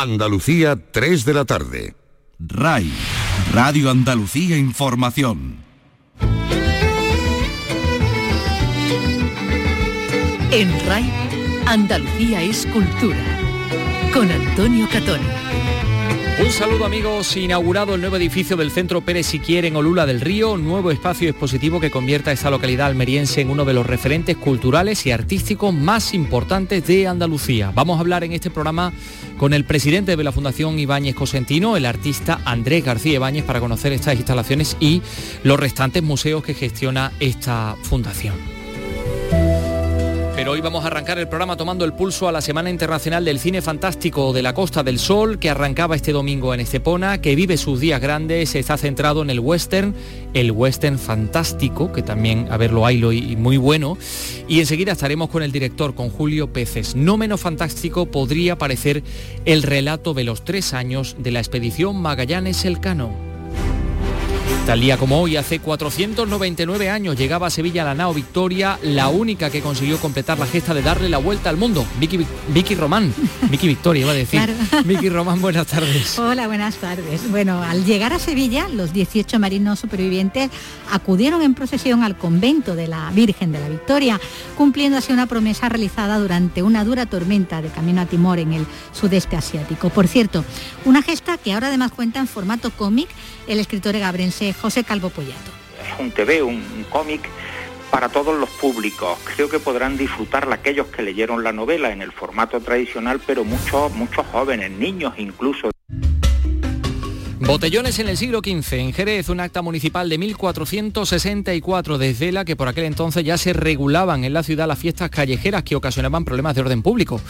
Andalucía, 3 de la tarde. RAI, Radio Andalucía Información. En RAI, Andalucía es cultura. Con Antonio Catoni. Un saludo amigos, inaugurado el nuevo edificio del Centro Pérez Siquier en Olula del Río, nuevo espacio expositivo que convierta a esta localidad almeriense en uno de los referentes culturales y artísticos más importantes de Andalucía. Vamos a hablar en este programa con el presidente de la Fundación Ibáñez Cosentino, el artista Andrés García Ibáñez, para conocer estas instalaciones y los restantes museos que gestiona esta fundación. Pero hoy vamos a arrancar el programa tomando el pulso a la Semana Internacional del Cine Fantástico de la Costa del Sol, que arrancaba este domingo en Estepona, que vive sus días grandes, está centrado en el western, el western fantástico, que también, a verlo, haylo y muy bueno. Y enseguida estaremos con el director, con Julio Peces. No menos fantástico podría parecer el relato de los tres años de la expedición Magallanes-Elcano. Tal día como hoy, hace 499 años, llegaba a Sevilla la nao Victoria, la única que consiguió completar la gesta de darle la vuelta al mundo. Vicky, Vicky Román, Vicky Victoria iba a decir. Vicky Román, buenas tardes. Hola, buenas tardes. Bueno, al llegar a Sevilla, los 18 marinos supervivientes acudieron en procesión al convento de la Virgen de la Victoria, cumpliendo así una promesa realizada durante una dura tormenta de camino a Timor en el sudeste asiático. Por cierto, una gesta que ahora además cuenta en formato cómic el escritor gabrense José Calvo Pollato. Es un TV, un, cómic para todos los públicos. Creo que podrán disfrutarla aquellos que leyeron la novela en el formato tradicional, pero muchos, muchos jóvenes, niños incluso. Botellones en el siglo XV. En Jerez, un acta municipal de 1464 desvela que por aquel entonces ya se regulaban en la ciudad las fiestas callejeras que ocasionaban problemas de orden público.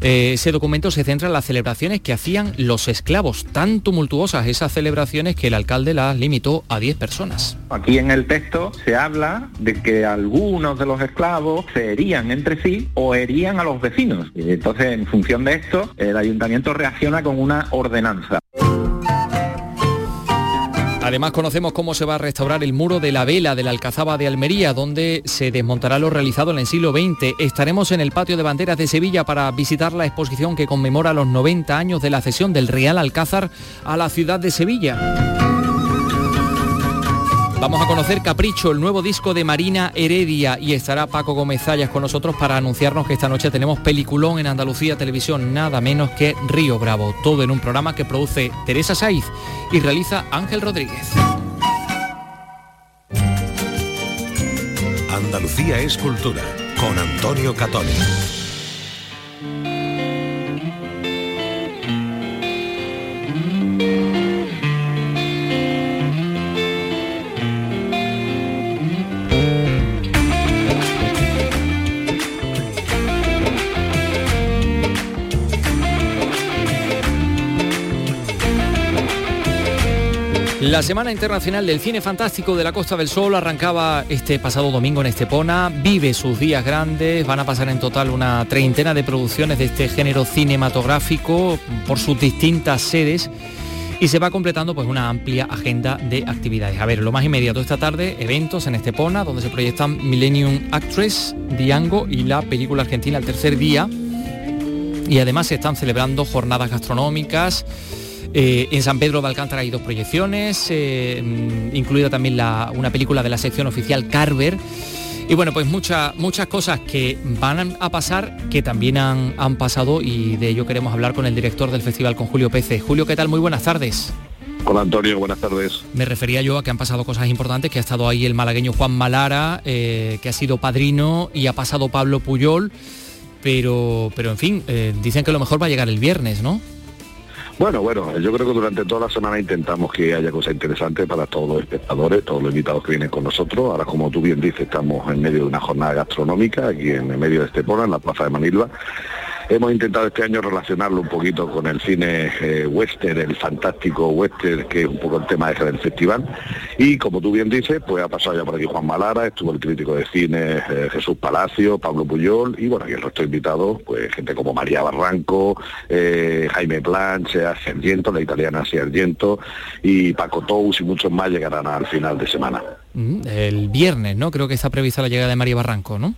Eh, ese documento se centra en las celebraciones que hacían los esclavos, tan tumultuosas esas celebraciones que el alcalde las limitó a 10 personas. Aquí en el texto se habla de que algunos de los esclavos se herían entre sí o herían a los vecinos. Entonces, en función de esto, el ayuntamiento reacciona con una ordenanza. Además conocemos cómo se va a restaurar el muro de la vela de la Alcazaba de Almería, donde se desmontará lo realizado en el siglo XX. Estaremos en el patio de banderas de Sevilla para visitar la exposición que conmemora los 90 años de la cesión del Real Alcázar a la ciudad de Sevilla. Vamos a conocer Capricho, el nuevo disco de Marina Heredia y estará Paco Gómez Zayas con nosotros para anunciarnos que esta noche tenemos peliculón en Andalucía Televisión, nada menos que Río Bravo, todo en un programa que produce Teresa Saiz y realiza Ángel Rodríguez. Andalucía es cultura con Antonio Catoni. La Semana Internacional del Cine Fantástico de la Costa del Sol arrancaba este pasado domingo en Estepona, vive sus días grandes, van a pasar en total una treintena de producciones de este género cinematográfico por sus distintas sedes y se va completando pues una amplia agenda de actividades. A ver, lo más inmediato esta tarde, eventos en Estepona, donde se proyectan Millennium Actress, Diango y la película argentina El tercer día. Y además se están celebrando jornadas gastronómicas, eh, en San Pedro de Alcántara hay dos proyecciones, eh, mm, incluida también una película de la sección oficial Carver. Y bueno, pues muchas muchas cosas que van a pasar, que también han, han, pasado y de ello queremos hablar con el director del festival, con Julio Pece. Julio, ¿qué tal? Muy buenas tardes. Hola Antonio, buenas tardes. Me refería yo a que han pasado cosas importantes, que ha estado ahí el malagueño Juan Malara, eh, que ha sido padrino y ha pasado Pablo Puyol, pero, pero en fin, dicen que lo mejor va a llegar el viernes, ¿no? Bueno, bueno, yo creo que durante toda la semana intentamos que haya cosas interesantes para todos los espectadores, todos los invitados que vienen con nosotros. Ahora, como tú bien dices, estamos en medio de una jornada gastronómica aquí en medio de Estepona, en la Plaza de Manilva. Hemos intentado este año relacionarlo un poquito con el cine eh, western, el fantástico western, que es un poco el tema ese del festival. Y como tú bien dices, pues ha pasado ya por aquí Juan Malara, estuvo el crítico de cine eh, Jesús Palacio, Pablo Puyol, y bueno, y el resto de invitados, pues gente como María Barranco, eh, Jaime Planche, Argento, la italiana Argento, y Paco Tous y muchos más llegarán al final de semana. Mm, el viernes, ¿no? Creo que está prevista la llegada de María Barranco, ¿no?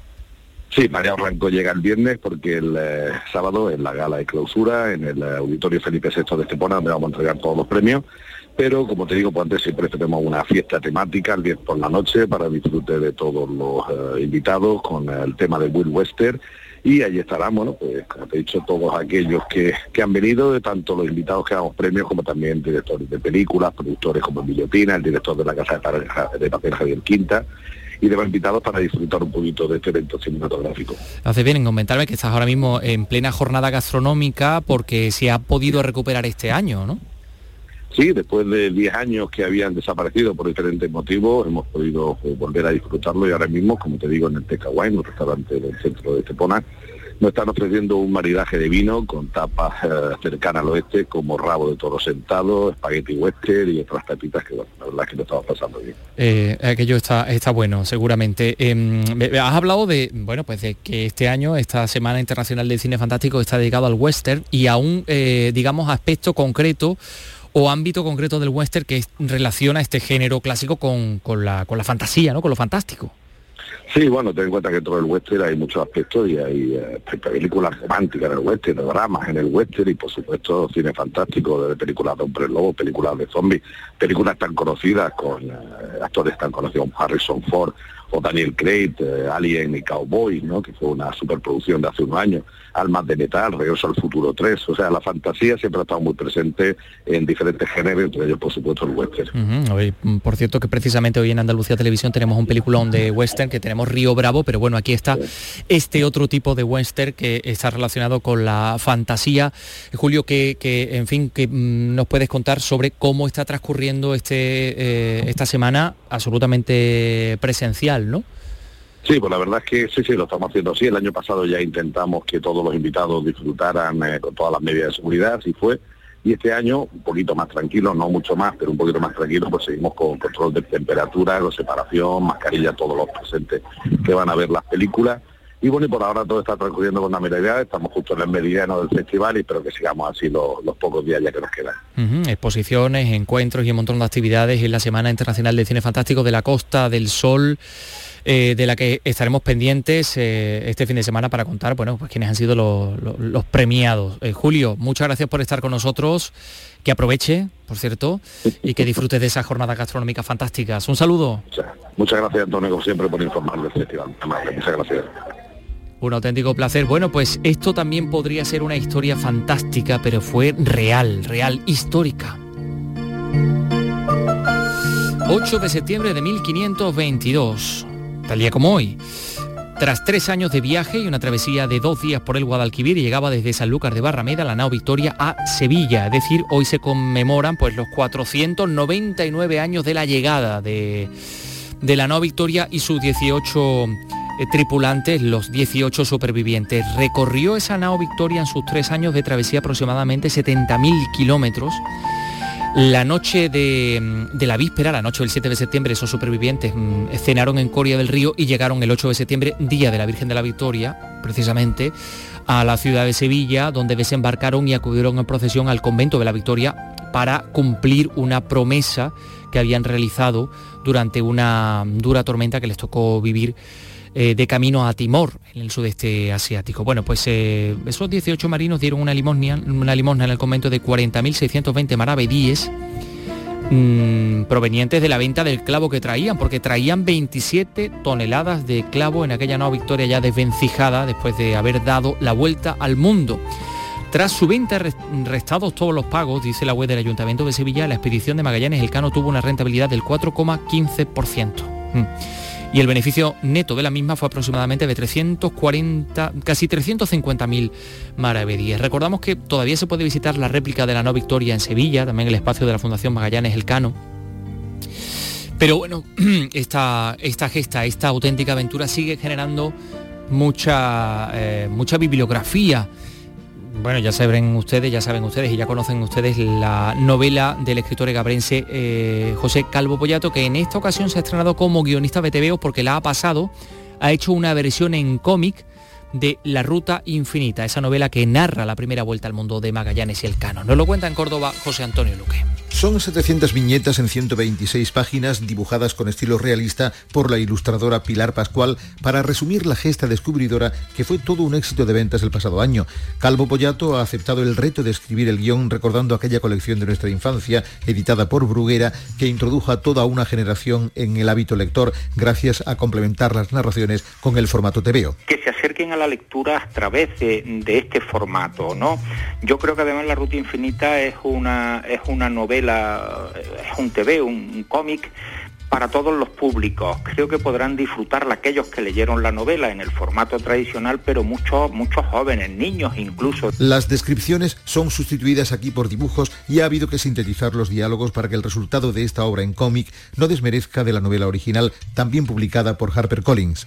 Sí, María Ranco llega el viernes porque el eh, sábado es la gala de clausura en el eh, Auditorio Felipe VI de Estepona, donde vamos a entregar todos los premios. Pero, como te digo, pues antes siempre tenemos una fiesta temática el viernes por la noche para disfrute de todos los invitados con el tema de Will Wester y allí estarán, bueno, pues como te he dicho, todos aquellos que, han venido, tanto los invitados que damos premios como también directores de películas, productores como Emilio Pina, el director de la Casa de, de Papel Javier Quinta, y demás invitados para disfrutar un poquito de este evento cinematográfico. Hace bien en comentarme que estás ahora mismo en plena jornada gastronómica porque se ha podido recuperar este año, ¿no? Sí, después de 10 años que habían desaparecido por diferentes motivos, hemos podido eh, volver a disfrutarlo y ahora mismo, como te digo, en el Tecahuay, un restaurante del centro de Estepona, nos están ofreciendo un maridaje de vino con tapas eh, cercanas al oeste, como rabo de toro sentado, espagueti western y otras tapitas que, bueno, la verdad que lo estamos pasando bien. Eh, aquello está, está bueno, seguramente. Em, has hablado de, bueno, pues de que este año, esta Semana Internacional del Cine Fantástico está dedicado al western y a un, digamos, aspecto concreto o ámbito concreto del western que relaciona este género clásico con, la, con la fantasía, ¿no? con lo fantástico. Sí, bueno, ten en cuenta que todo el western hay muchos aspectos y hay eh, películas románticas en el western, dramas en el western y por supuesto cine fantástico, de películas de hombres lobos, películas de zombies, películas tan conocidas con eh, actores tan conocidos como Harrison Ford o Daniel Craig, eh, Alien y Cowboy, ¿no? que fue una superproducción de hace unos años, Almas de Metal, Regreso al Futuro 3, o sea, la fantasía siempre ha estado muy presente en diferentes géneros, entre ellos por supuesto el western. por cierto que precisamente hoy en Andalucía Televisión tenemos un peliculón de western que tenemos Río Bravo, pero bueno, aquí está este otro tipo de western que está relacionado con la fantasía. Julio, que, en fin, que mm, nos puedes contar sobre cómo está transcurriendo este, eh, esta semana absolutamente presencial, ¿no? Sí, pues la verdad es que sí, sí, lo estamos haciendo así. El año pasado ya intentamos que todos los invitados disfrutaran eh, con todas las medidas de seguridad, así fue. Y este año, un poquito más tranquilo, no mucho más, pero un poquito más tranquilo, pues seguimos con control de temperatura, con separación, mascarilla, todos los presentes que van a ver las películas. Y bueno, y por ahora todo está transcurriendo con mirada, estamos justo en el meridiano del festival y espero que sigamos así los, pocos días ya que nos quedan. Exposiciones, encuentros y un montón de actividades en la Semana Internacional de Cine Fantástico de la Costa del Sol. Eh, de la que estaremos pendientes eh, este fin de semana para contar, bueno, pues quiénes han sido los, premiados. Eh, Julio, muchas gracias por estar con nosotros, que aproveche, por cierto, y que disfrutes de esas jornadas gastronómicas fantásticas. Un saludo. Muchas, gracias, Antonio, como siempre, por informar del festival. Muchas gracias. Un auténtico placer. Bueno, pues esto también podría ser una historia fantástica, pero fue real, real, histórica. 8 de septiembre de 1522 tal día como hoy. Tras tres años de viaje y una travesía de dos días por el Guadalquivir, llegaba desde Sanlúcar de Barrameda la nao Victoria a Sevilla. Es decir, hoy se conmemoran pues, los 499 años de la llegada de, de la nao Victoria y sus 18 eh, tripulantes, los 18 supervivientes. Recorrió esa nao Victoria en sus tres años de travesía aproximadamente 70.000 kilómetros la noche mm, de, la víspera, la noche del 7 de septiembre, esos supervivientes mm, cenaron en Coria del Río y llegaron el 8 de septiembre, día de la Virgen de la Victoria, precisamente, a la ciudad de Sevilla, donde desembarcaron y acudieron en procesión al convento de la Victoria para cumplir una promesa que habían realizado durante una dura tormenta que les tocó vivir eh, de camino a Timor, en el sudeste asiático. Bueno, pues eh, esos 18 marinos dieron una limosna, una limosna en el convento de 40.620 maravedíes mm, provenientes de la venta del clavo que traían, porque traían 27 toneladas de clavo en aquella nueva victoria ya desvencijada después de haber dado la vuelta al mundo. Tras su venta restados todos los pagos, dice la web del Ayuntamiento de Sevilla, la expedición de Magallanes Elcano tuvo una rentabilidad del 4,15% y el beneficio neto de la misma fue aproximadamente de 340, casi 350.000 maravedíes. Recordamos que todavía se puede visitar la réplica de la No Victoria en Sevilla, también el espacio de la Fundación Magallanes Elcano. Pero bueno, esta, esta gesta, esta auténtica aventura sigue generando mucha, eh, mucha bibliografía bueno, ya saben ustedes, ya saben ustedes y ya conocen ustedes la novela del escritor gabrense eh, José Calvo Pollato, que en esta ocasión se ha estrenado como guionista de porque la ha pasado, ha hecho una versión en cómic de La Ruta Infinita, esa novela que narra la primera vuelta al mundo de Magallanes y el Cano. Nos lo cuenta en Córdoba José Antonio Luque. Son 700 viñetas en 126 páginas dibujadas con estilo realista por la ilustradora Pilar Pascual para resumir la gesta descubridora que fue todo un éxito de ventas el pasado año. Calvo Pollato ha aceptado el reto de escribir el guion recordando aquella colección de nuestra infancia editada por Bruguera que introdujo a toda una generación en el hábito lector gracias a complementar las narraciones con el formato TVO. Que se acerquen a la lectura a través de, de este formato, ¿no? Yo creo que además La Ruta Infinita es una, es una novela es un TV, un, cómic para todos los públicos. Creo que podrán disfrutarla aquellos que leyeron la novela en el formato tradicional, pero muchos, muchos jóvenes, niños incluso. Las descripciones son sustituidas aquí por dibujos y ha habido que sintetizar los diálogos para que el resultado de esta obra en cómic no desmerezca de la novela original, también publicada por HarperCollins.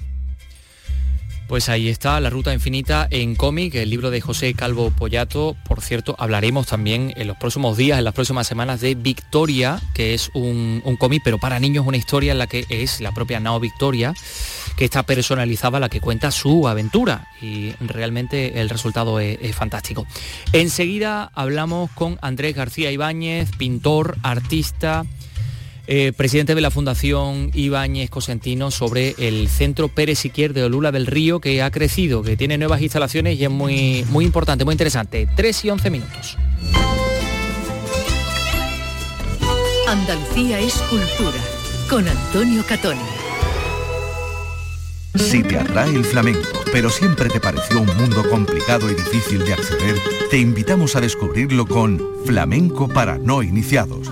Pues ahí está La Ruta Infinita en cómic, el libro de José Calvo Pollato. Por cierto, hablaremos también en los próximos días, en las próximas semanas, de Victoria, que es un, cómic, pero para niños una historia en la que es la propia Nao Victoria, que está personalizada, la que cuenta su aventura. Y realmente el resultado es, es fantástico. Enseguida hablamos con Andrés García Ibáñez, pintor, artista eh, presidente de la Fundación Ibáñez Cosentino, sobre el Centro Pérez Siquier de Olula del Río, que ha crecido, que tiene nuevas instalaciones y es muy, muy importante, muy interesante. 3 y 11 minutos. Andalucía es cultura, con Antonio Catoni. Si te atrae el flamenco, pero siempre te pareció un mundo complicado y difícil de acceder, te invitamos a descubrirlo con Flamenco para no iniciados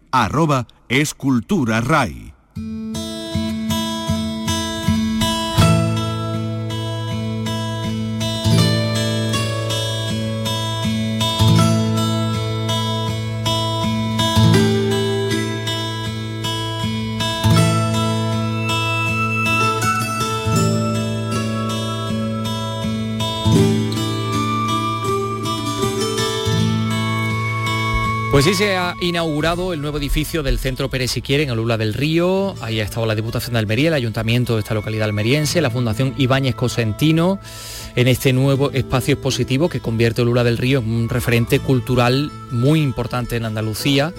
arroba escultura RAI. Pues sí, se ha inaugurado el nuevo edificio del Centro Pérez Siquier en Alula del Río. Ahí ha estado la Diputación de Almería, el Ayuntamiento de esta localidad almeriense, la Fundación Ibáñez Cosentino, en este nuevo espacio expositivo que convierte Alula del Río en un referente cultural muy importante en Andalucía.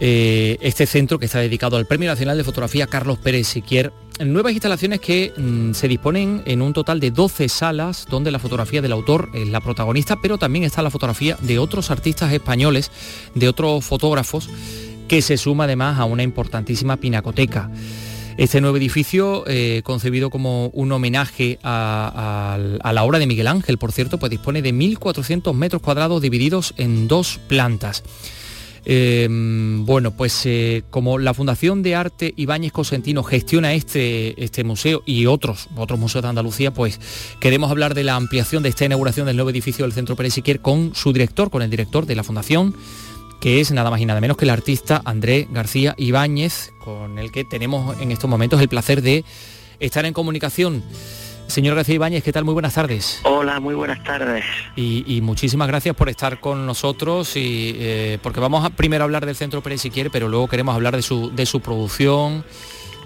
Eh, este centro que está dedicado al Premio Nacional de Fotografía Carlos Pérez Siquier nuevas instalaciones que mm, se disponen en un total de 12 salas donde la fotografía del autor es la protagonista, pero también está la fotografía de otros artistas españoles, de otros fotógrafos, que se suma además a una importantísima pinacoteca. Este nuevo edificio, eh, concebido como un homenaje a, a, la obra de Miguel Ángel, por cierto, pues dispone de 1.400 metros cuadrados divididos en dos plantas. Em, bueno, pues eh, como la Fundación de Arte Ibáñez Cosentino gestiona este, este museo y otros, otros museos de Andalucía, pues queremos hablar de la ampliación de esta inauguración del nuevo edificio del Centro Pérez Siquier con su director, con el director de la Fundación, que es nada más y nada menos que el artista Andrés García Ibáñez, con el que tenemos en estos momentos el placer de estar en comunicación. Señor García Ibáñez, ¿qué tal? Muy buenas tardes. Hola, muy buenas tardes. Y, muchísimas gracias por estar con nosotros, y, eh, porque vamos a primero hablar del Centro Pérez si quiere, pero luego queremos hablar de su, de su producción,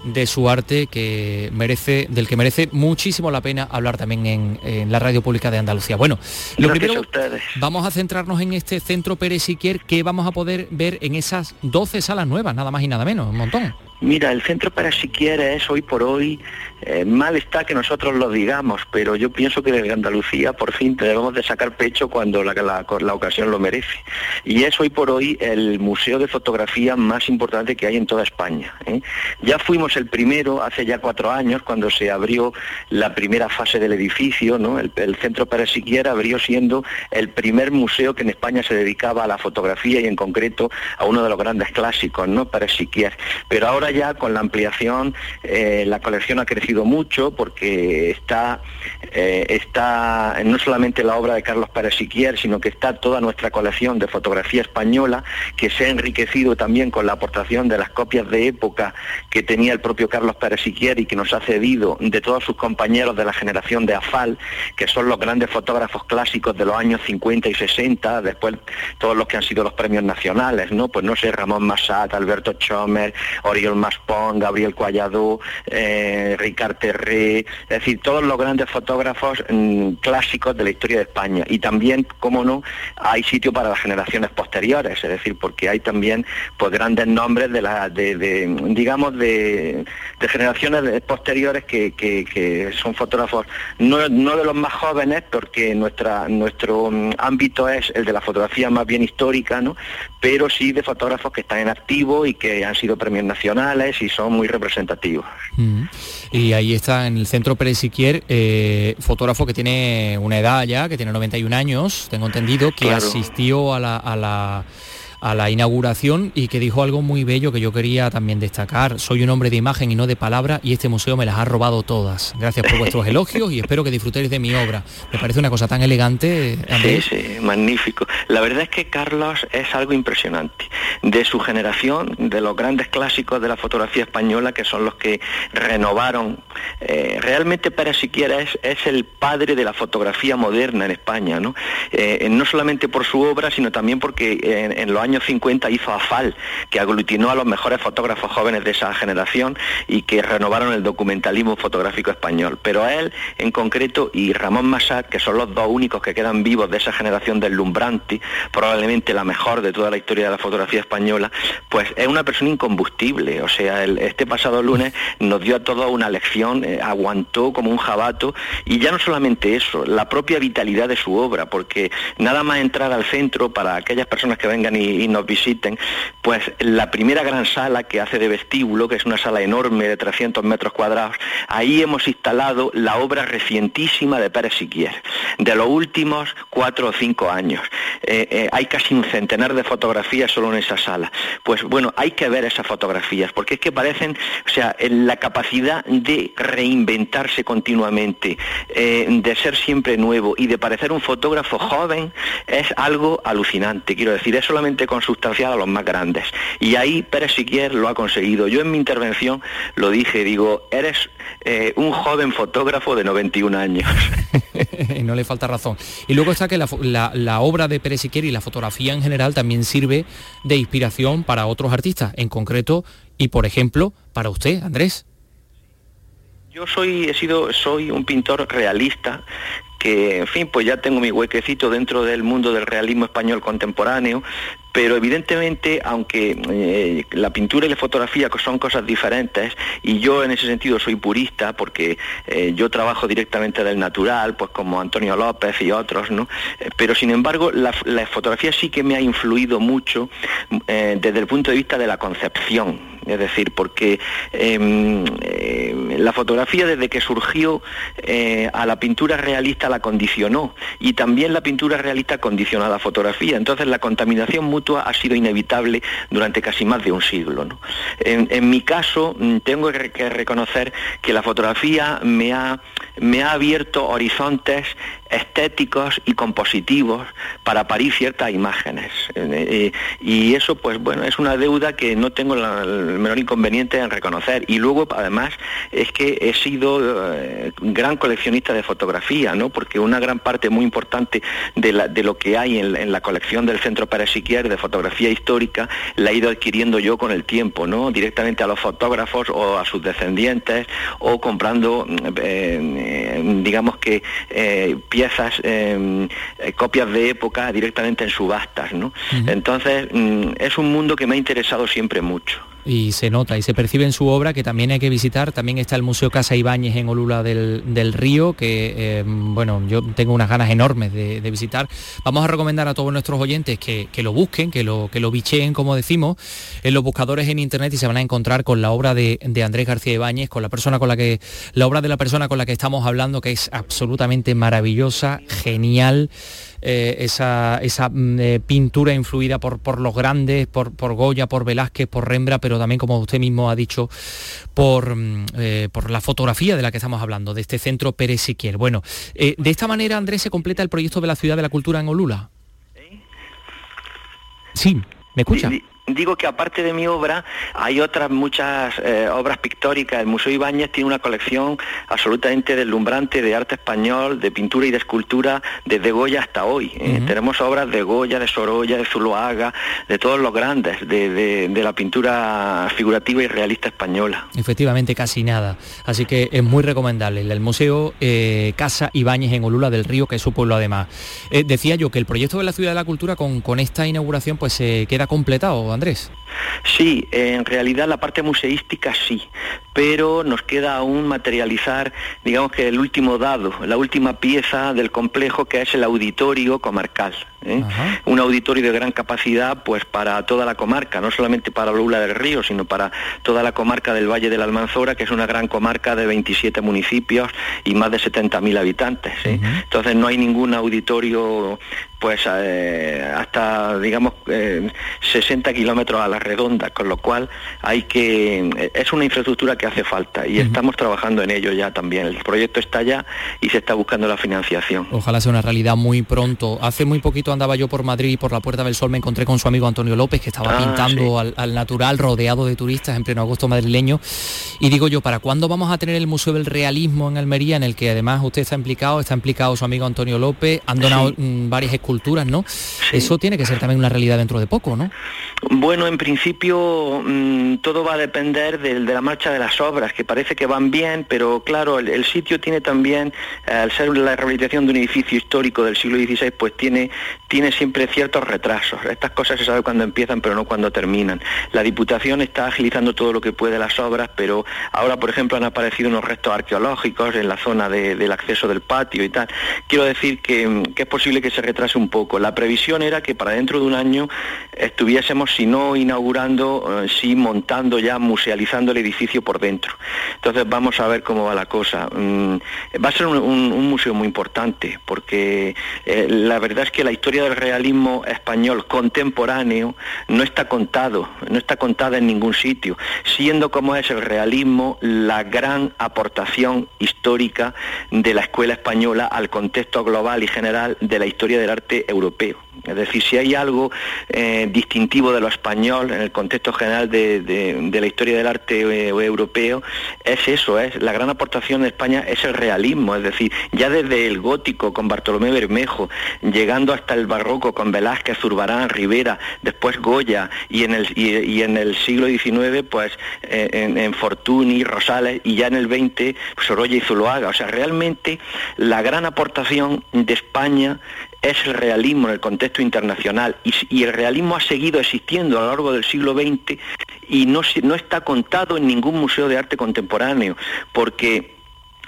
de su arte que merece, del que merece muchísimo la pena hablar también en, la radio pública de Andalucía. Bueno, lo primero vamos a centrarnos en este centro Pérez Siquier que vamos a poder ver en esas 12 salas nuevas, nada más y nada menos, un montón. Mira, el centro para si es hoy por hoy, eh, mal está que nosotros lo digamos, pero yo pienso que desde Andalucía por fin debemos de sacar pecho cuando la, ocasión lo merece. Y es hoy por hoy el museo de fotografía más importante que hay en toda España. ¿eh? Ya fuimos el primero hace ya cuatro años cuando se abrió la primera fase del edificio, ¿no? el, centro para siquiera abrió siendo el primer museo que en España se dedicaba a la fotografía y en concreto a uno de los grandes clásicos, ¿no? para Siquier. Pero ahora con la ampliación eh, la colección ha crecido mucho porque está, eh, está no solamente la obra de Carlos Pérez Siquier, sino que está toda nuestra colección de fotografía española que se ha enriquecido también con la aportación de las copias de época que tenía el propio Carlos Pérez Siquier y que nos ha cedido de todos sus compañeros de la generación de AFAL, que son los grandes fotógrafos clásicos de los años 50 y 60, después todos los que han sido los premios nacionales, ¿no? Pues no sé, Ramón Massat, Alberto Chomer, Oriol Maspón, Gabriel Cuallado, eh, Ricard Terré, es decir, todos los grandes fotógrafos mm, clásicos de la historia de España. Y también, como no, hay sitio para las generaciones posteriores, es decir, porque hay también pues grandes nombres de la, de, digamos, de, generaciones posteriores que, son fotógrafos no, de los más jóvenes, porque nuestra, nuestro mm, ámbito es el de la fotografía más bien histórica, ¿no? pero sí de fotógrafos que están en activo y que han sido premios nacionales y son muy representativos. Mm. Y ahí está en el Centro Pérez Siquier, eh, fotógrafo que tiene una edad ya, que tiene 91 años, tengo entendido, que asistió a la a la inauguración y que dijo algo muy bello que yo quería también destacar. Soy un hombre de imagen y no de palabra y este museo me las ha robado todas. Gracias por vuestros elogios y espero que disfrutéis de mi obra. Me parece una cosa tan elegante. Sí, sí, magnífico. La verdad es que Carlos es algo impresionante. De su generación, de los grandes clásicos de la fotografía española, que son los que renovaron. Eh, realmente Pérez Siquiera es, es el padre de la fotografía moderna en España, ¿no? Eh, no solamente por su obra, sino también porque en, en los años años 50 hizo AFAL, que aglutinó a los mejores fotógrafos jóvenes de esa generación y que renovaron el documentalismo fotográfico español. Pero a él en concreto y Ramón Massat, que son los dos únicos que quedan vivos de esa generación del Lumbranti, probablemente la mejor de toda la historia de la fotografía española, pues es una persona incombustible. O sea, este pasado lunes nos dio a todos una lección, eh, aguantó como un jabato y ya no solamente eso, la propia vitalidad de su obra, porque nada más entrar al centro para aquellas personas que vengan y, y nos visiten, pues la primera gran sala que hace de vestíbulo, que es una sala enorme de 300 metros cuadrados, ahí hemos instalado la obra recientísima de Pérez Siquier, de los últimos cuatro o cinco años. Eh, eh, hay casi un centenar de fotografías solo en esa sala. Pues bueno, hay que ver esas fotografías, porque es que parecen, o sea, la capacidad de reinventarse continuamente, eh, de ser siempre nuevo y de parecer un fotógrafo joven, es algo alucinante. Quiero decir, es solamente consustancial a los más grandes. Y ahí Pérez Siquier lo ha conseguido. Yo en mi intervención lo dije, digo, eres eh, un joven fotógrafo de 91 años. no le falta razón. Y luego está que la, obra de Pérez Siquier y la fotografía en general también sirve de inspiración para otros artistas, en concreto y por ejemplo para usted, Andrés. Yo soy, he sido, soy un pintor realista que, en fin, pues ya tengo mi huequecito dentro del mundo del realismo español contemporáneo, pero evidentemente, aunque eh, la pintura y la fotografía son cosas diferentes, y yo en ese sentido soy purista, porque eh, yo trabajo directamente del natural, pues como Antonio López y otros, ¿no? Eh, pero sin embargo, la, fotografía sí que me ha influido mucho desde el punto de vista de la concepción, es decir, porque em, la fotografía desde que surgió a la pintura realista la condicionó, y también la pintura realista condiciona a la fotografía, entonces la contaminación ha sido inevitable durante casi más de un siglo. En, mi caso, mm, tengo que reconocer que la fotografía me ha, me ha abierto horizontes estéticos y compositivos para parir ciertas imágenes. Eh, y eso, pues bueno, es una deuda que no tengo el menor inconveniente en reconocer. Y luego, además, es que he sido eh, gran coleccionista de fotografía, ¿no? Porque una gran parte muy importante de, lo que hay en, la colección del Centro para Siquier de fotografía histórica la he ido adquiriendo yo con el tiempo, ¿no? Directamente a los fotógrafos o a sus descendientes o comprando, eh, digamos que piezas, em, eh, copias de época directamente en subastas, ¿no? Entonces, mm, es un mundo que me ha interesado siempre mucho y se nota y se percibe en su obra que también hay que visitar. También está el Museo Casa Ibáñez en Olula del, Río, que eh, bueno, yo tengo unas ganas enormes de, visitar. Vamos a recomendar a todos nuestros oyentes que, lo busquen, que lo, que lo bicheen, como decimos, en los buscadores en internet y se van a encontrar con la obra de, Andrés García Ibáñez, con la persona con la que, la obra de la persona con la que estamos hablando, que es absolutamente maravillosa, genial. Eh, esa, mm, eh, pintura influida por, por los grandes, por, por, Goya, por Velázquez, por Rembrandt, pero también, como usted mismo ha dicho, por, mm, por la fotografía de la que estamos hablando, de este centro Pérez Siquier. Bueno, de esta manera, Andrés, se completa el proyecto de la Ciudad de la Cultura en Olula. Sí, ¿me escucha? Digo que aparte de mi obra, hay otras muchas eh, obras pictóricas. El Museo Ibáñez tiene una colección absolutamente deslumbrante de arte español, de pintura y de escultura desde Goya hasta hoy. ¿eh? Tenemos obras de Goya, de Sorolla, de Zuloaga, de todos los grandes, de, la pintura figurativa y realista española. Efectivamente, casi nada. Así que es muy recomendable. El Museo eh, Casa Ibáñez en Olula del Río, que es su pueblo además. decía yo que el proyecto de la Ciudad de la Cultura con, con esta inauguración pues se queda completado Andrés. Sí, en realidad la parte museística sí, pero nos queda aún materializar, digamos que el último dado, la última pieza del complejo que es el auditorio comarcal. ¿Eh? Un auditorio de gran capacidad pues para toda la comarca, no solamente para Lula del Río, sino para toda la comarca del Valle de la Almanzora, que es una gran comarca de 27 municipios y más de 70.000 habitantes. ¿eh? Entonces no hay ningún auditorio pues eh, hasta digamos 60 kilómetros a la redonda, con lo cual hay que es una infraestructura que hace falta y estamos trabajando en ello ya también. El proyecto está ya y se está buscando la financiación. Ojalá sea una realidad muy pronto. Hace muy poquito andaba yo por Madrid y por la Puerta del Sol me encontré con su amigo Antonio López, que estaba ah, pintando al, natural, rodeado de turistas en pleno agosto madrileño. Y digo yo, ¿para cuándo vamos a tener el Museo del Realismo en Almería, en el que además usted está implicado, está implicado su amigo Antonio López, han donado mm, varias esculturas, ¿no? Eso tiene que ser también una realidad dentro de poco, ¿no? Bueno, en principio mm, todo va a depender de, la marcha de las obras, que parece que van bien, pero claro, el, sitio tiene también, eh, al ser la rehabilitación de un edificio histórico del siglo XVI, pues tiene tiene siempre ciertos retrasos. Estas cosas se sabe cuándo empiezan, pero no cuando terminan. La Diputación está agilizando todo lo que puede las obras, pero ahora, por ejemplo, han aparecido unos restos arqueológicos en la zona del acceso del patio y tal. Quiero decir que, es posible que se retrase un poco. La previsión era que para dentro de un año estuviésemos, si no inaugurando, eh, sí montando ya, musealizando el edificio por dentro. Entonces vamos a ver cómo va la cosa. Mm, va a ser un, museo muy importante, porque eh, la verdad es que la historia del realismo español contemporáneo no está contado, no está contada en ningún sitio, siendo como es el realismo la gran aportación histórica de la escuela española al contexto global y general de la historia del arte europeo. Es decir, si hay algo eh, distintivo de lo español en el contexto general de, la historia del arte eh, europeo, es eso, es la gran aportación de España es el realismo, es decir, ya desde el gótico con Bartolomé Bermejo, llegando hasta el barroco con Velázquez, Zurbarán, Rivera, después Goya y en el, y, en el siglo XIX, pues eh, en, Fortuny, Rosales y ya en el XX, pues, Sorolla y Zuloaga. O sea, realmente la gran aportación de España es el realismo en el contexto internacional y, el realismo ha seguido existiendo a lo largo del siglo XX y no, no está contado en ningún museo de arte contemporáneo, porque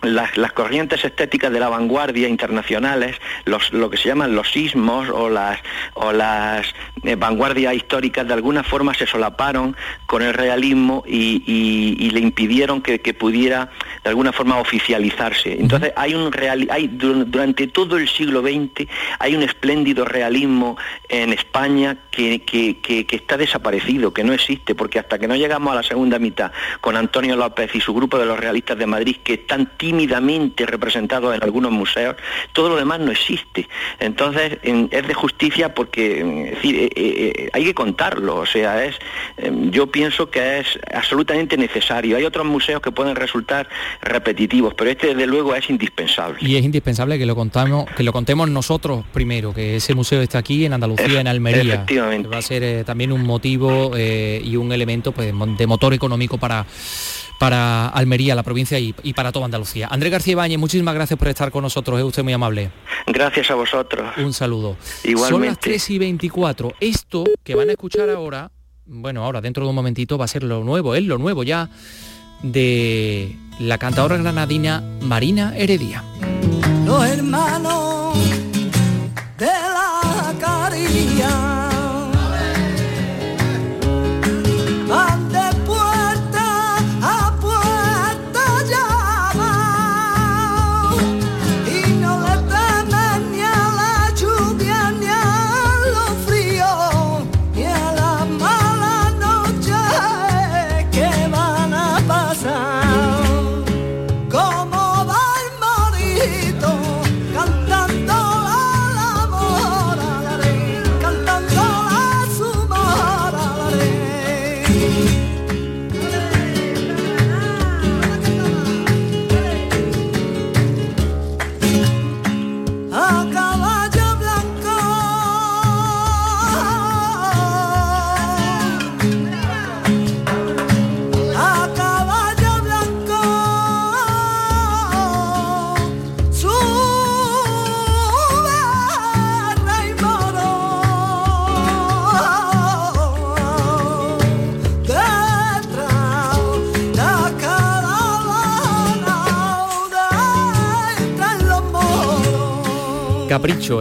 las, corrientes estéticas de la vanguardia internacionales, lo que se llaman los sismos o las, o las eh, vanguardias históricas, de alguna forma se solaparon con el realismo y, le impidieron que, pudiera de alguna forma oficializarse. Entonces hay un real, hay, durante todo el siglo XX hay un espléndido realismo en España que, que está desaparecido, que no existe, porque hasta que no llegamos a la segunda mitad con Antonio López y su grupo de los realistas de Madrid, que están tímidamente representado en algunos museos, todo lo demás no existe. Entonces es de justicia porque eh, eh, eh, hay que contarlo, o sea, es, yo pienso que es absolutamente necesario. Hay otros museos que pueden resultar repetitivos, pero este desde luego es indispensable. Y es indispensable que lo contamos, que lo contemos nosotros primero, que ese museo está aquí en Andalucía, en Almería. Efectivamente. Va a ser también un motivo y un elemento pues, de motor económico para para Almería, la provincia y, para toda Andalucía. Andrés García Ibáñez, muchísimas gracias por estar con nosotros, es usted muy amable. Gracias a vosotros. Un saludo. Igualmente. Son las 3 y 24. Esto que van a escuchar ahora, bueno, ahora dentro de un momentito va a ser lo nuevo, es lo nuevo ya de la cantadora granadina Marina Heredia. Los hermanos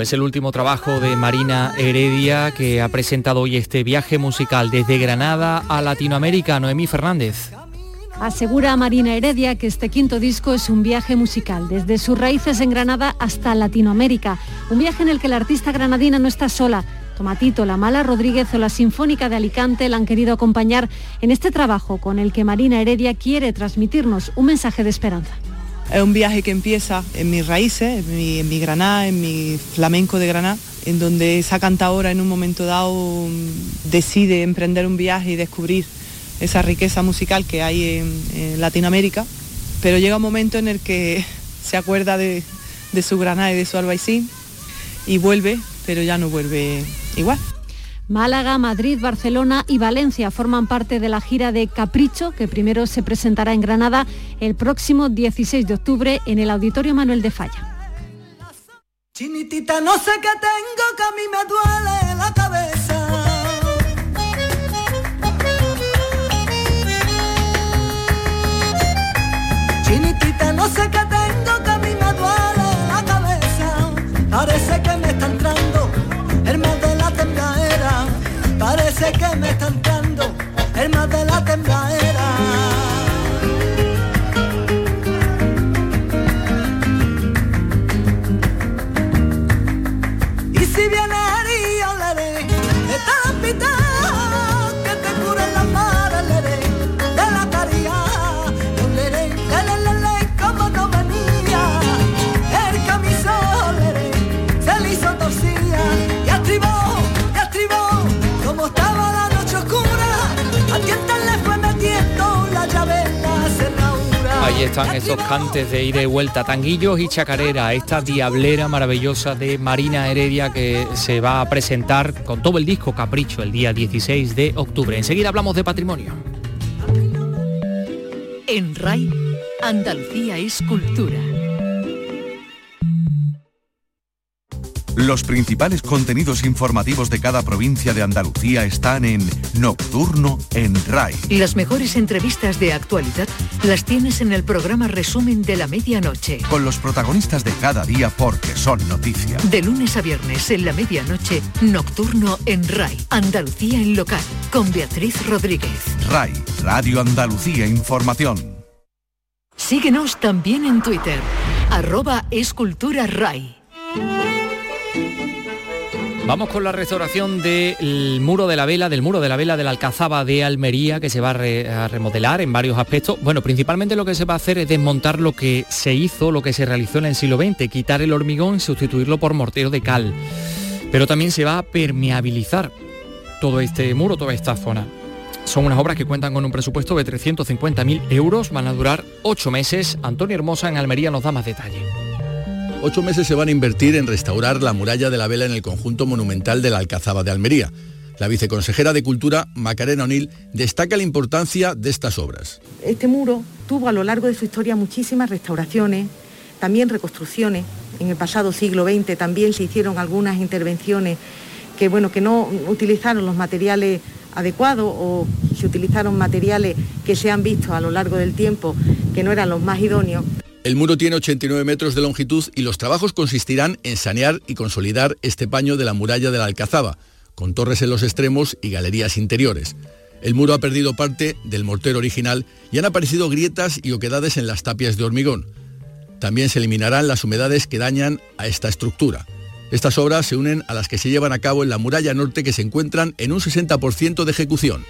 Es el último trabajo de Marina Heredia que ha presentado hoy este viaje musical desde Granada a Latinoamérica. Noemí Fernández. Asegura Marina Heredia que este quinto disco es un viaje musical, desde sus raíces en Granada hasta Latinoamérica. Un viaje en el que la artista granadina no está sola. Tomatito, La Mala Rodríguez o la Sinfónica de Alicante la han querido acompañar en este trabajo con el que Marina Heredia quiere transmitirnos un mensaje de esperanza. Es un viaje que empieza en mis raíces, en mi, en Granada, en mi flamenco de Granada, en donde esa cantadora en un momento dado mm, decide emprender un viaje y descubrir esa riqueza musical que hay en, en Latinoamérica, pero llega un momento en el que se acuerda de, de su Granada y de su albaicín y vuelve, pero ya no vuelve igual. Málaga, Madrid, Barcelona y Valencia forman parte de la gira de Capricho, que primero se presentará en Granada el próximo 16 de octubre en el Auditorio Manuel de Falla. Chinitita, no sé qué tengo que a mí me duele la cabeza. Chinitita, no sé qué Parece que me está entrando el la Ahí están esos cantes de ida y vuelta, tanguillos y chacarera, esta diablera maravillosa de Marina Heredia que se va a presentar con todo el disco Capricho el día 16 de octubre. Enseguida hablamos de patrimonio. En RAI, Andalucía es cultura. Los principales contenidos informativos de cada provincia de Andalucía están en Nocturno en RAI. Las mejores entrevistas de actualidad las tienes en el programa Resumen de la Medianoche. Con los protagonistas de cada día porque son noticia. De lunes a viernes en la medianoche, Nocturno en RAI, Andalucía en local, con Beatriz Rodríguez. RAI, Radio Andalucía Información. Síguenos también en Twitter, arroba escultura RAI. Vamos con la restauración del muro de la vela, del muro de la vela de la Alcazaba de Almería, que se va a, re- a remodelar en varios aspectos. Bueno, principalmente lo que se va a hacer es desmontar lo que se hizo, lo que se realizó en el siglo XX, quitar el hormigón y sustituirlo por mortero de cal. Pero también se va a permeabilizar todo este muro, toda esta zona. Son unas obras que cuentan con un presupuesto de 350.000 euros, van a durar ocho meses. Antonio Hermosa en Almería nos da más detalle. Ocho meses se van a invertir en restaurar la muralla de la vela en el conjunto monumental de la Alcazaba de Almería. La viceconsejera de Cultura, Macarena O'Neill, destaca la importancia de estas obras. Este muro tuvo a lo largo de su historia muchísimas restauraciones, también reconstrucciones. En el pasado siglo XX también se hicieron algunas intervenciones que, bueno, que no utilizaron los materiales adecuados o se utilizaron materiales que se han visto a lo largo del tiempo que no eran los más idóneos. El muro tiene 89 metros de longitud y los trabajos consistirán en sanear y consolidar este paño de la muralla de la Alcazaba, con torres en los extremos y galerías interiores. El muro ha perdido parte del mortero original y han aparecido grietas y oquedades en las tapias de hormigón. También se eliminarán las humedades que dañan a esta estructura. Estas obras se unen a las que se llevan a cabo en la muralla norte que se encuentran en un 60% de ejecución.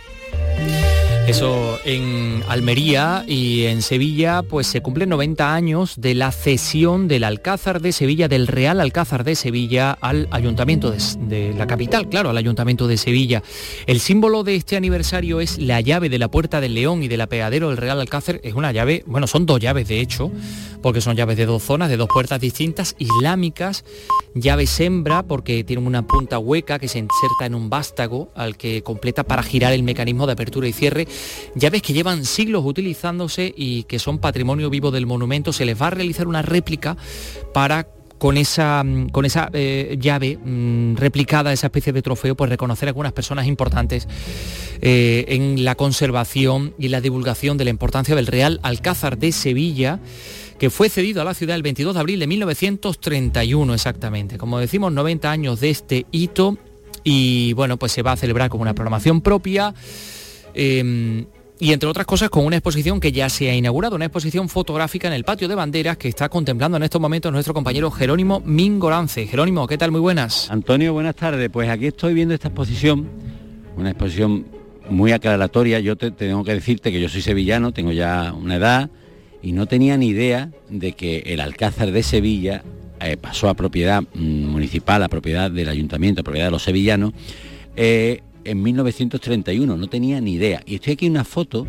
Eso en Almería y en Sevilla, pues se cumplen 90 años de la cesión del Alcázar de Sevilla, del Real Alcázar de Sevilla, al Ayuntamiento de, la capital, claro, al Ayuntamiento de Sevilla. El símbolo de este aniversario es la llave de la Puerta del León y del apeadero del Real Alcázar. Es una llave, bueno, son dos llaves de hecho, porque son llaves de dos zonas, de dos puertas distintas, islámicas, llaves hembra, porque tienen una punta hueca que se inserta en un vástago al que completa para girar el mecanismo de apertura y cierre llaves que llevan siglos utilizándose y que son patrimonio vivo del monumento. Se les va a realizar una réplica para con esa, con esa eh, llave mm, replicada, esa especie de trofeo, pues reconocer a algunas personas importantes eh, en la conservación y la divulgación de la importancia del Real Alcázar de Sevilla que fue cedido a la ciudad el 22 de abril de 1931 exactamente. Como decimos, 90 años de este hito y bueno, pues se va a celebrar con una programación propia. Em, y entre otras cosas con una exposición que ya se ha inaugurado, una exposición fotográfica en el patio de banderas que está contemplando en estos momentos nuestro compañero Jerónimo Mingorance. Jerónimo, ¿qué tal? Muy buenas. Antonio, buenas tardes. Pues aquí estoy viendo esta exposición, una exposición muy aclaratoria. Yo te, tengo que decirte que yo soy sevillano, tengo ya una edad y no tenía ni idea de que el Alcázar de Sevilla eh, pasó a propiedad mm, municipal, a propiedad del ayuntamiento, a propiedad de los sevillanos. Eh, en 1931, no tenía ni idea. Y estoy aquí una foto,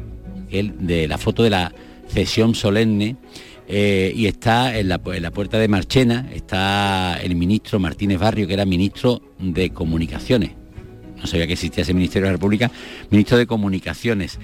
de la foto de la cesión solemne, eh, y está en la, puerta de Marchena, está el ministro Martínez Barrio, que era ministro de Comunicaciones. No sabía que existía ese Ministerio de la República, ministro de Comunicaciones.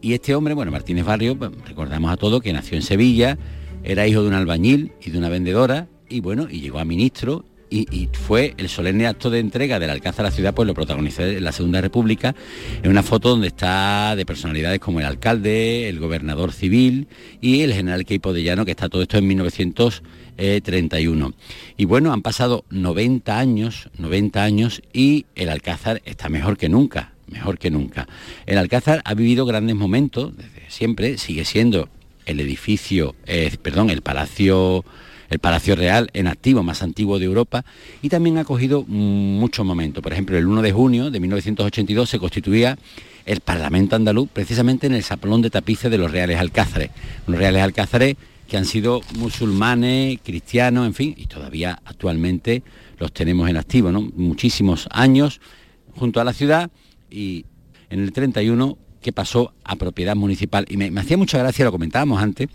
Y este hombre, bueno, Martínez Barrio, pues, recordamos a todos que nació en Sevilla, era hijo de un albañil y de una vendedora, y bueno, y llegó a ministro y, fue el solemne acto de entrega del Alcázar a la ciudad, pues lo protagonizó en la Segunda República, en una foto donde está de personalidades como el alcalde, el gobernador civil y el general Queipo de Llano, que está todo esto en 1931. Y bueno, han pasado 90 años, 90 años y el Alcázar está mejor que nunca, mejor que nunca. El Alcázar ha vivido grandes momentos, desde siempre, sigue siendo el edificio, eh, perdón, el palacio el Palacio Real en activo más antiguo de Europa y también ha cogido muchos momentos. Por ejemplo, el 1 de junio de 1982 se constituía el Parlamento andaluz precisamente en el Salón de Tapices de los Reales Alcázares. Los Reales Alcázares que han sido musulmanes, cristianos, en fin, y todavía actualmente los tenemos en activo, ¿no? Muchísimos años junto a la ciudad y en el 31 que pasó a propiedad municipal. Y me, hacía mucha gracia, lo comentábamos antes,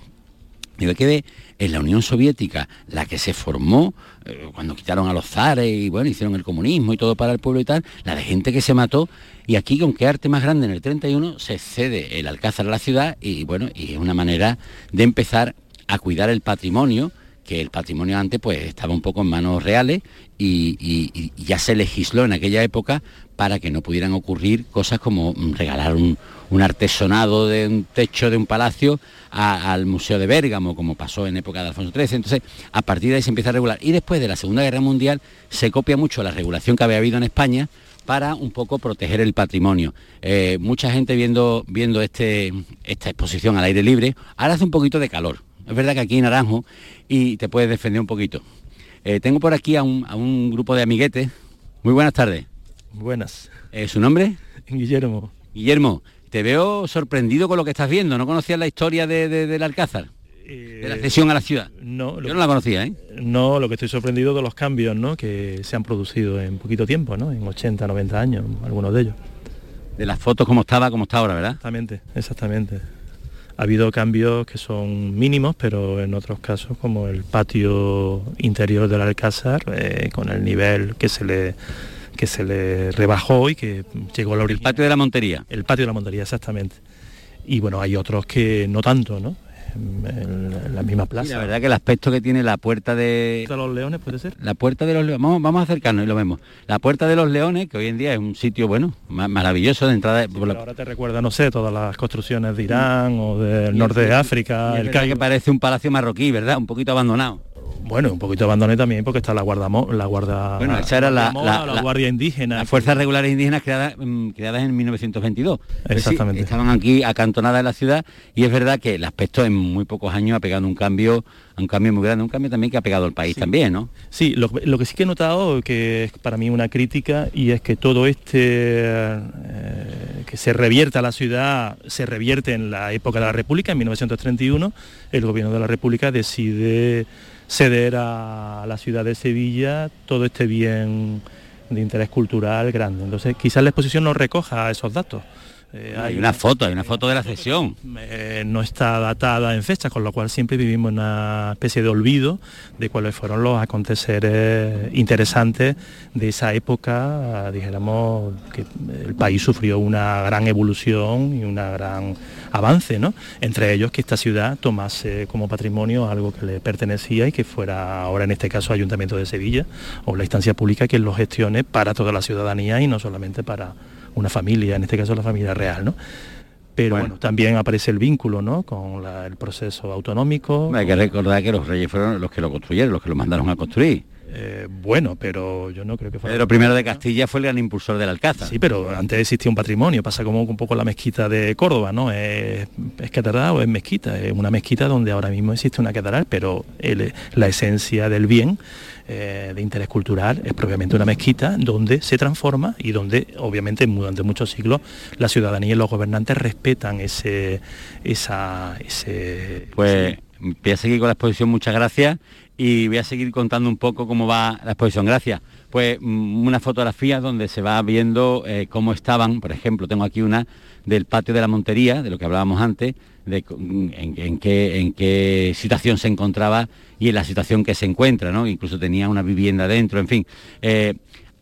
me quedé en la Unión Soviética, la que se formó eh, cuando quitaron a los zares y bueno, hicieron el comunismo y todo para el pueblo y tal, la de gente que se mató, y aquí con qué arte más grande en el 31 se cede el Alcázar a la ciudad y bueno, y es una manera de empezar a cuidar el patrimonio que el patrimonio antes pues estaba un poco en manos reales y, ya se legisló en aquella época para que no pudieran ocurrir cosas como mm, regalar un, artesonado de un techo de un palacio al Museo de Bérgamo, como pasó en época de Alfonso XIII. Entonces, a partir de ahí se empieza a regular. Y después de la Segunda Guerra Mundial se copia mucho la regulación que había habido en España para un poco proteger el patrimonio. Eh, mucha gente viendo, viendo este, esta exposición al aire libre, ahora hace un poquito de calor, es verdad que aquí en Naranjo y te puedes defender un poquito. Eh, tengo por aquí a un, grupo de amiguetes. Muy buenas tardes. Buenas. Eh, ¿Su nombre? Guillermo. Guillermo, te veo sorprendido con lo que estás viendo. ¿No conocías la historia de, del Alcázar? de la cesión a la ciudad. No, yo no la conocía, ¿eh? No, lo que estoy sorprendido de los cambios, ¿no? Que se han producido en poquito tiempo, ¿no? En 80, 90 años, algunos de ellos. De las fotos como estaba, como está ahora, ¿verdad? Exactamente, exactamente. Ha habido cambios que son mínimos, pero en otros casos, como el patio interior del Alcázar, eh, con el nivel que se le que se le rebajó y que llegó a la orilla. El patio de la Montería. El patio de la Montería, exactamente. Y bueno, hay otros que no tanto, ¿no? en, la misma plaza. la verdad que el aspecto que tiene la puerta de... ¿De los leones puede ser? La puerta de los leones, vamos, vamos a acercarnos y lo vemos. La puerta de los leones, que hoy en día es un sitio, bueno, maravilloso de entrada. Ahora te recuerda, no sé, todas las construcciones de Irán o del norte de África. el que parece un palacio marroquí, ¿verdad? Un poquito abandonado. Bueno, un poquito abandoné también porque está la guarda la guarda bueno, esa era la, la, guardia indígena. las fuerzas regulares indígenas creadas, mm, creadas en 1922 exactamente. estaban aquí acantonadas en la ciudad y es verdad que el aspecto en muy pocos años ha pegado un cambio un cambio muy grande un cambio también que ha pegado al país también no sí lo, que sí que he notado que es para mí una crítica y es que todo este eh, que se revierta a la ciudad se revierte en la época de la República en 1931 el gobierno de la República decide ceder a la ciudad de Sevilla todo este bien de interés cultural grande. Entonces, quizás la exposición no recoja esos datos. Eh, hay, una foto, hay una foto de la cesión. Eh, no está datada en fecha, con lo cual siempre vivimos una especie de olvido de cuáles fueron los aconteceres interesantes de esa época. Dijéramos que el país sufrió una gran evolución y un gran avance, ¿no? Entre ellos que esta ciudad tomase como patrimonio algo que le pertenecía y que fuera ahora en este caso Ayuntamiento de Sevilla o la instancia pública que lo gestione para toda la ciudadanía y no solamente para una familia, en este caso la familia real. ¿no? pero bueno, también aparece el vínculo ¿no? con la- el proceso autonómico. Hay que recordar que los reyes fueron los que lo construyeron, los que lo mandaron a construir. Eh, bueno, pero yo no creo que fuera... Pedro I de Castilla fue el gran impulsor del Alcázar. Sí, pero antes existía un patrimonio, pasa como un poco la mezquita de Córdoba, ¿no? Es, es catedral o es mezquita, es una mezquita donde ahora mismo existe una catedral, pero el- la esencia del bien eh, de interés cultural es propiamente una mezquita donde se transforma y donde obviamente durante muchos siglos la ciudadanía y los gobernantes respetan ese, esa, ese, Pues voy a seguir con la exposición, muchas gracias, y voy a seguir contando un poco cómo va la exposición. Gracias. Pues mm, una fotografía donde se va viendo eh, cómo estaban, por ejemplo, tengo aquí una del patio de la Montería, de lo que hablábamos antes, de mm, en, qué, en qué situación se encontraba y en la situación que se encuentra, ¿no? Incluso tenía una vivienda dentro, en fin. Eh,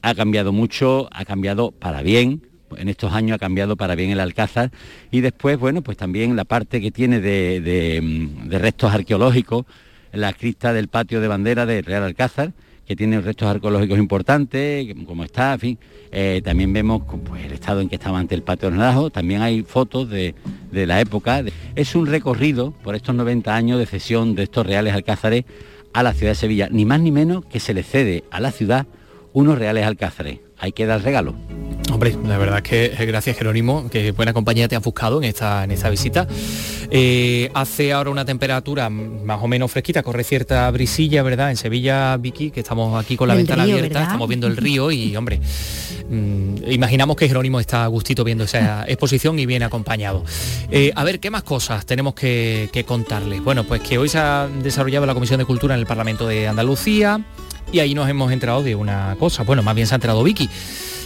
ha cambiado mucho, ha cambiado para bien, en estos años ha cambiado para bien el Alcázar y después, bueno, pues también la parte que tiene de, de, mm, de restos arqueológicos, la crista del patio de bandera del Real Alcázar, que tiene restos arqueológicos importantes, como está, en fin. Eh, también vemos pues, el estado en que estaba ante el patio de Naranjo, también hay fotos de, de la época. Es un recorrido por estos 90 años de cesión de estos reales alcázares a la ciudad de Sevilla, ni más ni menos que se le cede a la ciudad unos reales alcázares. Hay que dar regalo. Hombre, la verdad es que gracias Jerónimo, que buena compañía te has buscado en esta, en esta visita. Eh, hace ahora una temperatura más o menos fresquita, corre cierta brisilla, ¿verdad? En Sevilla, Vicky, que estamos aquí con la El ventana río, abierta, ¿verdad? estamos viendo el río y, hombre, mm, imaginamos que Jerónimo está a gustito viendo esa exposición y bien acompañado. Eh, a ver, ¿qué más cosas tenemos que, que contarles? Bueno, pues que hoy se ha desarrollado la Comisión de Cultura en el Parlamento de Andalucía y ahí nos hemos enterado de una cosa, bueno, más bien se ha enterado Vicky.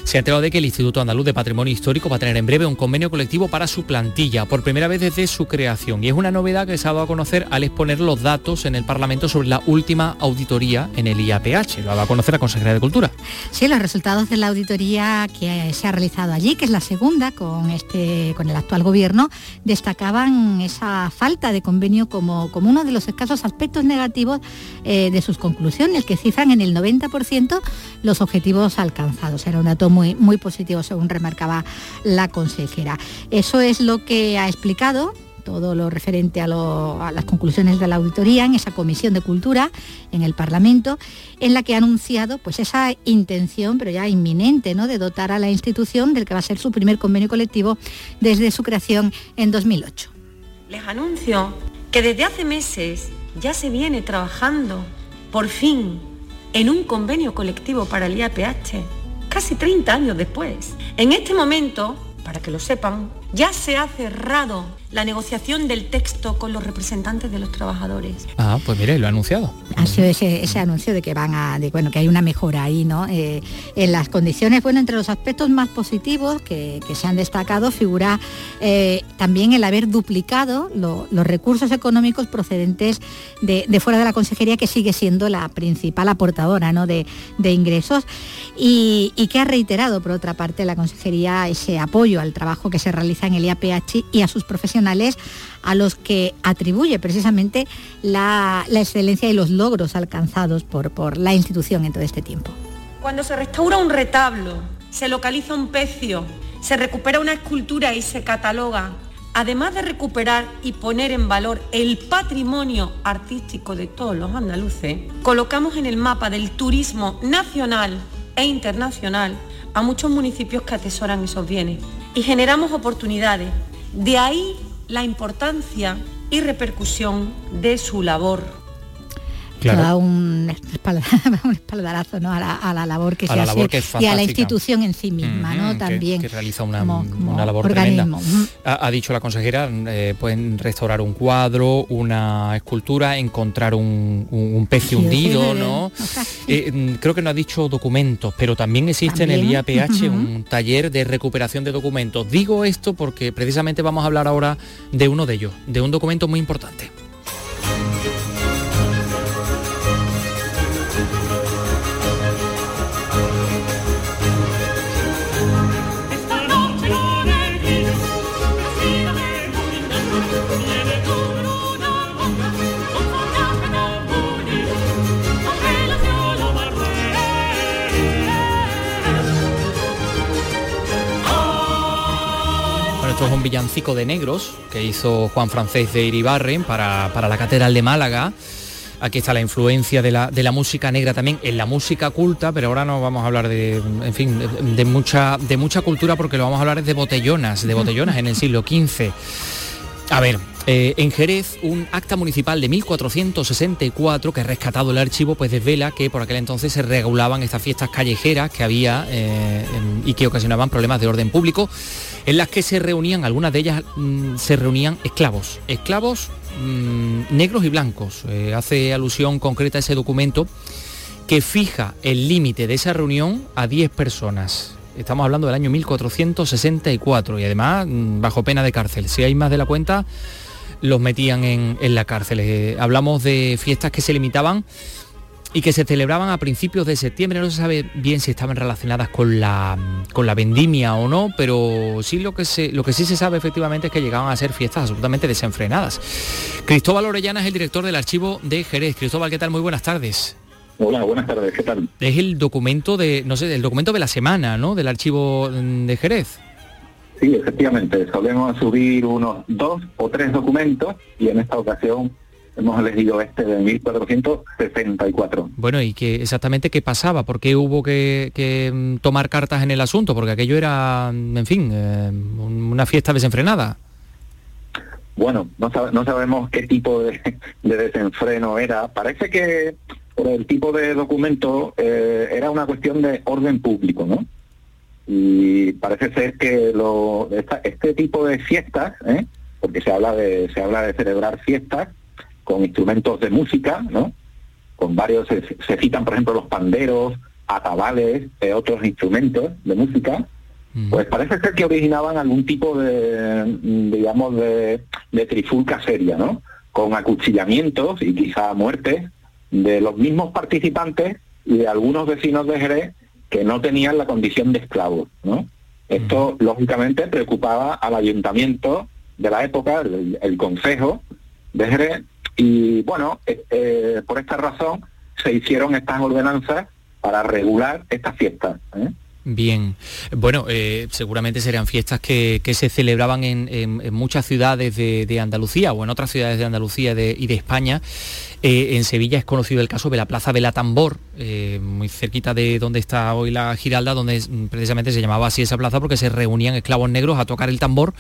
Se ha enterado de que el Instituto Andaluz de Patrimonio Histórico va a tener en breve un convenio colectivo para su plantilla, por primera vez desde su creación. Y es una novedad que se ha dado a conocer al exponer los datos en el Parlamento sobre la última auditoría en el IAPH. Lo ha dado a conocer la Consejería de Cultura. Sí, los resultados de la auditoría que se ha realizado allí, que es la segunda con, este, con el actual gobierno, destacaban esa falta de convenio como, como uno de los escasos aspectos negativos eh, de sus conclusiones, que cifran en el 90% los objetivos alcanzados. Era un dato muy, muy positivo, según remarcaba la consejera. Eso es lo que ha explicado todo lo referente a, a las conclusiones de la auditoría en esa comisión de cultura en el Parlamento, en la que ha anunciado pues esa intención, pero ya inminente, ¿no? de dotar a la institución del que va a ser su primer convenio colectivo desde su creación en 2008. Les anuncio que desde hace meses ya se viene trabajando, por fin, en un convenio colectivo para el IAPH, casi 30 años después. En este momento, para que lo sepan, ya se ha cerrado la negociación del texto con los representantes de los trabajadores. Ah, pues mire, lo ha anunciado. Ha sido ese, ese anuncio de que van a, de, bueno, que hay una mejora ahí, ¿no? Eh, en las condiciones, bueno, entre los aspectos más positivos que, que se han destacado figura eh, también el haber duplicado lo- los recursos económicos procedentes de, de fuera de la consejería, que sigue siendo la principal aportadora ¿no? de, de ingresos, y, y que ha reiterado, por otra parte, la consejería ese apoyo al trabajo que se realiza en el IAPH y a sus profesionales a los que atribuye precisamente la, la excelencia y los logros alcanzados por, por la institución en todo este tiempo. Cuando se restaura un retablo, se localiza un pecio, se recupera una escultura y se cataloga, además de recuperar y poner en valor el patrimonio artístico de todos los andaluces, colocamos en el mapa del turismo nacional e internacional a muchos municipios que atesoran esos bienes y generamos oportunidades. De ahí la importancia y repercusión de su labor. Esto da un, espalda- un espaldarazo ¿no? a, la, a la labor que A se la hace que y a la institución en sí misma, ¿no? Que- También que, realiza una, como- como una labor organismo. tremenda. Ha, ha dicho la consejera, eh, pueden restaurar un cuadro, una escultura, encontrar un, un, un pez Sí, hundido, ¿no? o sea, Eh, mm, creo que no ha dicho documentos, pero también existe en el IAPH ujú. un taller de recuperación de documentos. Digo esto porque precisamente vamos a hablar ahora de uno de ellos, de un documento muy importante. Esto es un villancico de negros que hizo Juan Francés de Iribarren para, para la Catedral de Málaga. Aquí está la influencia de la, de la música negra también en la música culta, pero ahora no vamos a hablar de, en fin, de, de mucha, de mucha cultura porque lo vamos a hablar es de botellonas, de botellonas en el siglo XV. A ver, eh, en Jerez, un acta municipal de 1464 que ha rescatado el archivo, pues desvela que por aquel entonces se regulaban estas fiestas callejeras que había eh, y que ocasionaban problemas de orden público, en las que se reunían, algunas de ellas mm, se reunían esclavos, esclavos mm, negros y blancos. Eh, hace alusión concreta a ese documento que fija el límite de esa reunión a 10 personas. Estamos hablando del año 1464 y además mm, bajo pena de cárcel. Si hay más de la cuenta, los metían en, la cárcel. Eh, hablamos de fiestas que se limitaban y que se celebraban a principios de septiembre. No se sabe bien si estaban relacionadas con la, con la vendimia o no, pero sí lo que, se, lo que sí se sabe efectivamente es que llegaban a ser fiestas absolutamente desenfrenadas. Cristóbal Orellana es el director del archivo de Jerez. Cristóbal, ¿qué tal? Muy buenas tardes. Hola, buenas tardes, ¿qué tal? Es el documento de, no sé, el documento de la semana, ¿no? Del archivo mm, de Jerez. Sí, efectivamente, solemos subir unos dos o tres documentos y en esta ocasión hemos elegido este de 1464. Bueno, y que exactamente qué pasaba, por qué hubo que, que, mm, tomar cartas en el asunto, porque aquello era, mm, en fin, eh, un- una fiesta desenfrenada. Bueno, no, sab- no sabemos qué tipo de, de desenfreno era. Parece que por el tipo de documento eh, era una cuestión de orden público, ¿no? Y parece ser que lo, esta- este tipo de fiestas, ¿eh? porque se habla de se habla de celebrar fiestas con instrumentos de música, ¿no? Con varios se, se citan, por ejemplo, los panderos, atabales, eh, otros instrumentos de música. Pues parece ser que originaban algún tipo de, mm, digamos, de, de trifulca seria, ¿no? Con acuchillamientos y quizá muertes de los mismos participantes y de algunos vecinos de Jerez que no tenían la condición de esclavos, ¿no? Esto, lógicamente, preocupaba al ayuntamiento de la época, el, el consejo de Jerez, y bueno, eh, eh, por esta razón se hicieron estas ordenanzas para regular estas fiestas. ¿eh? Bien, bueno, seguramente serían fiestas que, se celebraban en, muchas ciudades de, Andalucía o en otras ciudades de Andalucía y de, España. En Sevilla es conocido el caso de la Plaza de la Tambor, eh, muy cerquita de donde está hoy la Giralda, donde mm, precisamente se llamaba así esa plaza porque se reunían esclavos negros a tocar el tambor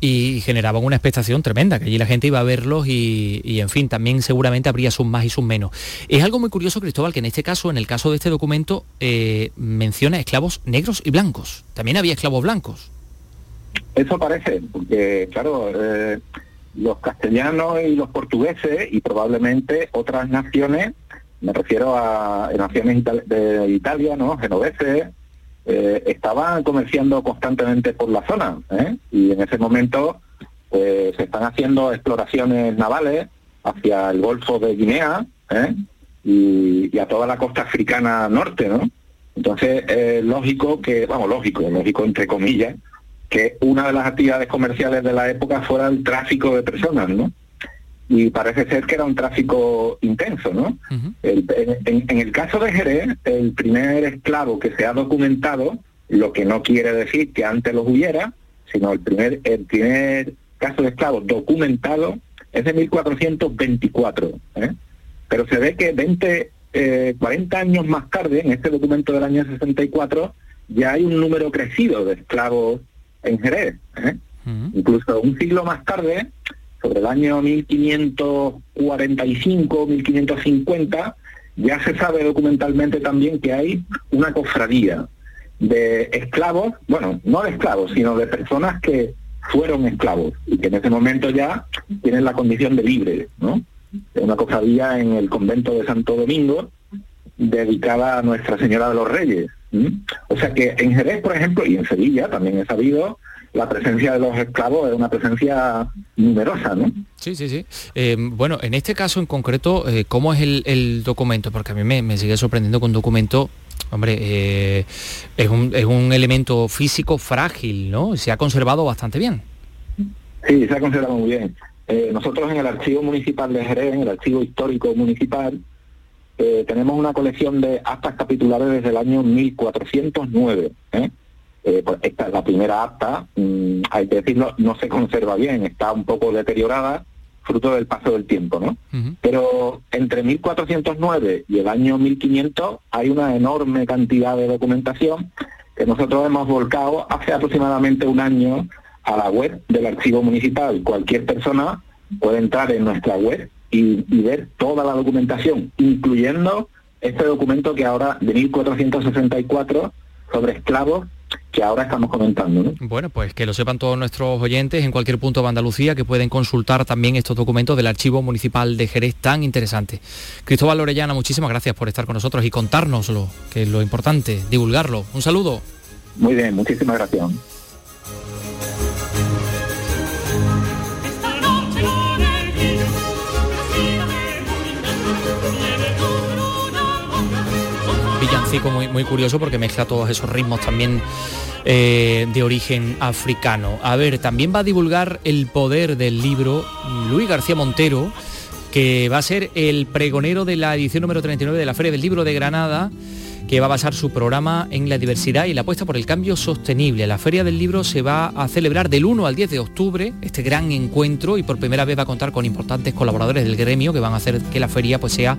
y generaban una expectación tremenda, que allí la gente iba a verlos y, y, en fin, también seguramente habría sus más y sus menos. Es algo muy curioso, Cristóbal, que en este caso, en el caso de este documento, eh, menciona esclavos negros y blancos. También había esclavos blancos. Eso parece, porque claro, eh, los castellanos y los portugueses y probablemente otras naciones, me refiero a naciones ital- de Italia, ¿no? Genoveses, eh, estaban comerciando constantemente por la zona, ¿eh? Y en ese momento pues, se están haciendo exploraciones navales hacia el Golfo de Guinea, ¿eh? y, y a toda la costa africana norte, ¿no? Entonces, es lógico que, vamos, lógico, lógico entre comillas, que una de las actividades comerciales de la época fuera el tráfico de personas, ¿no? Y parece ser que era un tráfico intenso, ¿no? El- en, en- el caso de Jerez, el primer esclavo que se ha documentado, lo que no quiere decir que antes los hubiera, sino el primer, el primer caso de esclavo documentado es de 1424. ¿eh? Pero se ve que 20, eh, 40 años más tarde, en este documento del año 64, ya hay un número crecido de esclavos en Jerez. ¿eh? Incluso un siglo más tarde, sobre el año 1545, 1550, ya se sabe documentalmente también que hay una cofradía de esclavos, bueno, no de esclavos, sino de personas que fueron esclavos y que en ese momento ya tienen la condición de libre, ¿no? Una cofradía en el convento de Santo Domingo dedicada a Nuestra Señora de los Reyes. O sea que en Jerez, por ejemplo, y en Sevilla también he sabido, la presencia de los esclavos es una presencia numerosa, ¿no? Sí, sí, sí. Eh, bueno, en este caso en concreto, eh, ¿cómo es el, el documento? Porque a mí me, me sigue sorprendiendo que un documento, hombre, eh, es, un, es un elemento físico frágil, ¿no? Se ha conservado bastante bien. Sí, se ha conservado muy bien. Eh, nosotros en el Archivo Municipal de Jerez, en el Archivo Histórico Municipal, tenemos una colección de actas capitulares desde el año 1409. ¿eh? Eh, pues esta es la primera acta mm, hay que decirlo, no se conserva bien, está un poco deteriorada, fruto del paso del tiempo, ¿no? Pero entre 1409 y el año 1500 hay una enorme cantidad de documentación que nosotros hemos volcado hace aproximadamente un año a la web del archivo municipal. Cualquier persona puede entrar en nuestra web y, y ver toda la documentación, incluyendo este documento que ahora de 1464 sobre esclavos que ahora estamos comentando. ¿no? Bueno, pues que lo sepan todos nuestros oyentes en cualquier punto de Andalucía que pueden consultar también estos documentos del Archivo Municipal de Jerez tan interesante. Cristóbal Lorellana, muchísimas gracias por estar con nosotros y contárnoslo, que es lo importante, divulgarlo. Un saludo. Muy bien, muchísimas gracias. Villancico muy, muy curioso porque mezcla todos esos ritmos también eh, de origen africano. A ver, también va a divulgar el poder del libro Luis García Montero, que va a ser el pregonero de la edición número 39 de la Feria del Libro de Granada que va a basar su programa en la diversidad y la apuesta por el cambio sostenible. La Feria del Libro se va a celebrar del 1 al 10 de octubre, este gran encuentro, y por primera vez va a contar con importantes colaboradores del gremio que van a hacer que la feria pues, sea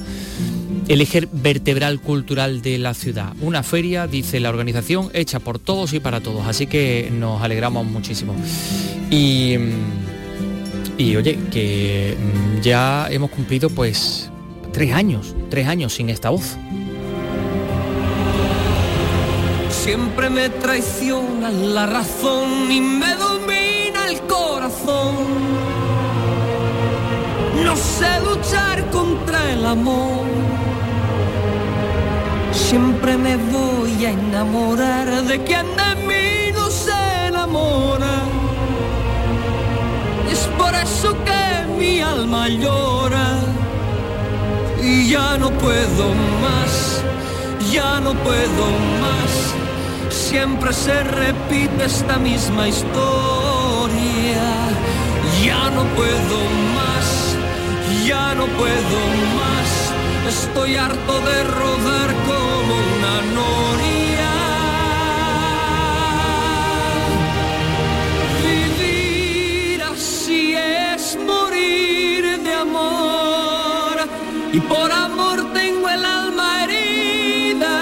el eje vertebral cultural de la ciudad. Una feria, dice la organización, hecha por todos y para todos, así que nos alegramos muchísimo. Y, y oye, que mm, ya hemos cumplido pues tres años, tres años sin esta voz. Siempre me traiciona la razón y me domina el corazón. No sé luchar contra el amor. Siempre me voy a enamorar de quien de mí no se enamora. Es por eso que mi alma llora y ya no puedo más, ya no puedo más siempre se repite esta misma historia. Ya no puedo más, ya no puedo más. Estoy harto de rodar como una noria. Vivir así es morir de amor y por amor tengo el alma herida.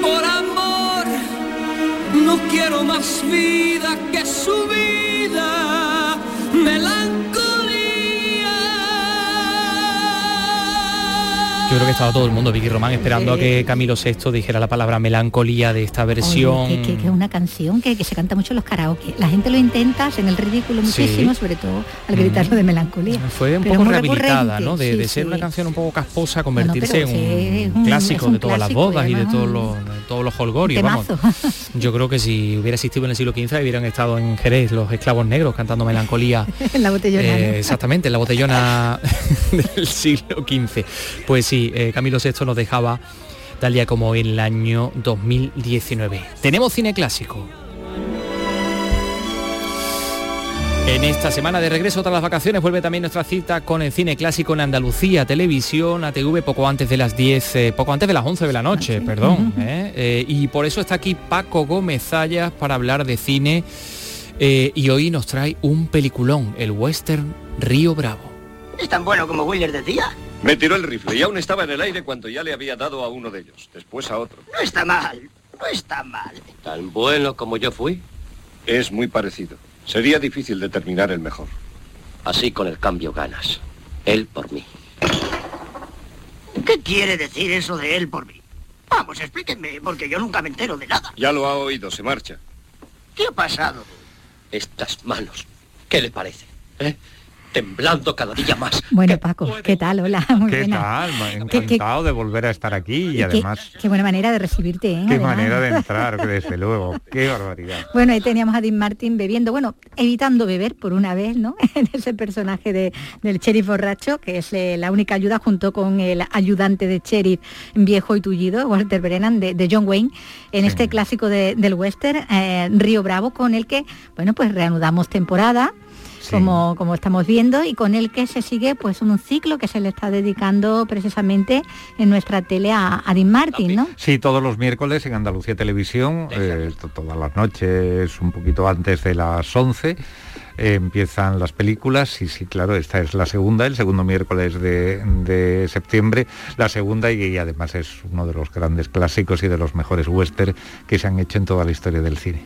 Por amor no quiero más vida que estaba todo el mundo, Vicky Román, esperando a que Camilo VI dijera la palabra melancolía de esta versión. Oye, que, que- que es una canción que, que se canta mucho en los karaoke. La gente lo intenta, hacen el ridículo muchísimo, sobre todo al gritarlo de melancolía. Fue un Pero poco rehabilitada, recurrente, ¿no? De, sí, de ser sí. una canción un poco casposa, convertirse en un, un- clásico un de todas las clásico y bodas y de todos los, todos los holgorios. Vamos. Yo creo que si hubiera existido en el siglo XV hubieran estado en Jerez los esclavos negros cantando melancolía. en la botellona. Eh, exactamente, en la botellona del siglo XV. Pues sí, eh, Camilo VI nos dejaba tal día como en el año 2019. Tenemos cine clásico. En esta semana de regreso tras las vacaciones vuelve también nuestra cita con el cine clásico en Andalucía, Televisión, ATV, poco antes de las 10, eh, poco antes de las 11 de la noche, perdón. ¿eh? Eh, y por eso está aquí Paco Gómez Zayas para hablar de cine eh, y hoy nos trae un peliculón, el western Río Bravo. ¿Es tan bueno como Wheeler decía? Me tiró el rifle y aún estaba en el aire cuando ya le había dado a uno de ellos, después a otro. No está mal, no está mal. ¿Tan bueno como yo fui? Es muy parecido. Sería difícil determinar el mejor. Así con el cambio ganas. Él por mí. ¿Qué quiere decir eso de él por mí? Vamos, explíquenme, porque yo nunca me entero de nada. Ya lo ha oído, se marcha. ¿Qué ha pasado? Estas manos. ¿Qué le parece? ¿Eh? Temblando cada día más. Bueno, Paco, ¿qué tal? Hola, muy ¿Qué buena. tal? Ma- Qué- qué- Encantado de volver a estar aquí y Qué- además, Qué, buena manera de recibirte, ¿eh? qué Además. manera de entrar, desde luego. Qué barbaridad. Bueno, ahí teníamos a Dean Martin bebiendo, bueno, evitando beber por una vez, ¿no? En ese personaje de, del sheriff borracho, que es eh, la única ayuda junto con el ayudante de sheriff viejo y tullido, Walter Brennan, de, de John Wayne, en este clásico de- del western, eh, Río Bravo, con el que, bueno, pues reanudamos temporada. Como, como estamos viendo, y con el que se sigue pues un ciclo que se le está dedicando precisamente en nuestra tele a, a Dean Martin, ¿no? Sí, todos los miércoles en Andalucía Televisión, eh, to- todas las noches, un poquito antes de las 11. Eh, empiezan las películas y sí, claro, esta es la segunda, el segundo miércoles de, de septiembre, la segunda y, y además es uno de los grandes clásicos y de los mejores western que se han hecho en toda la historia del cine.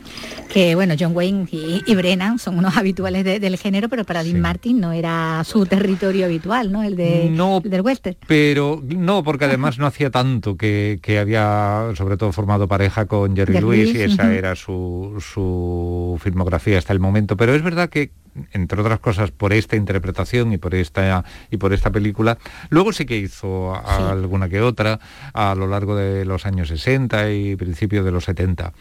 que bueno, John Wayne y, y Brennan son unos habituales de- del género, pero para Dean Martin no era su territorio habitual, ¿no? El, de, No, el del western. Pero no, porque además no hacía tanto que, que había sobre todo formado pareja con Jerry Lewis y esa era su, su filmografía hasta el momento. Pero es verdad que, entre otras cosas, por esta interpretación y por esta y por esta película, luego sí que hizo alguna que otra a lo largo de los años 60 y principios de los 70.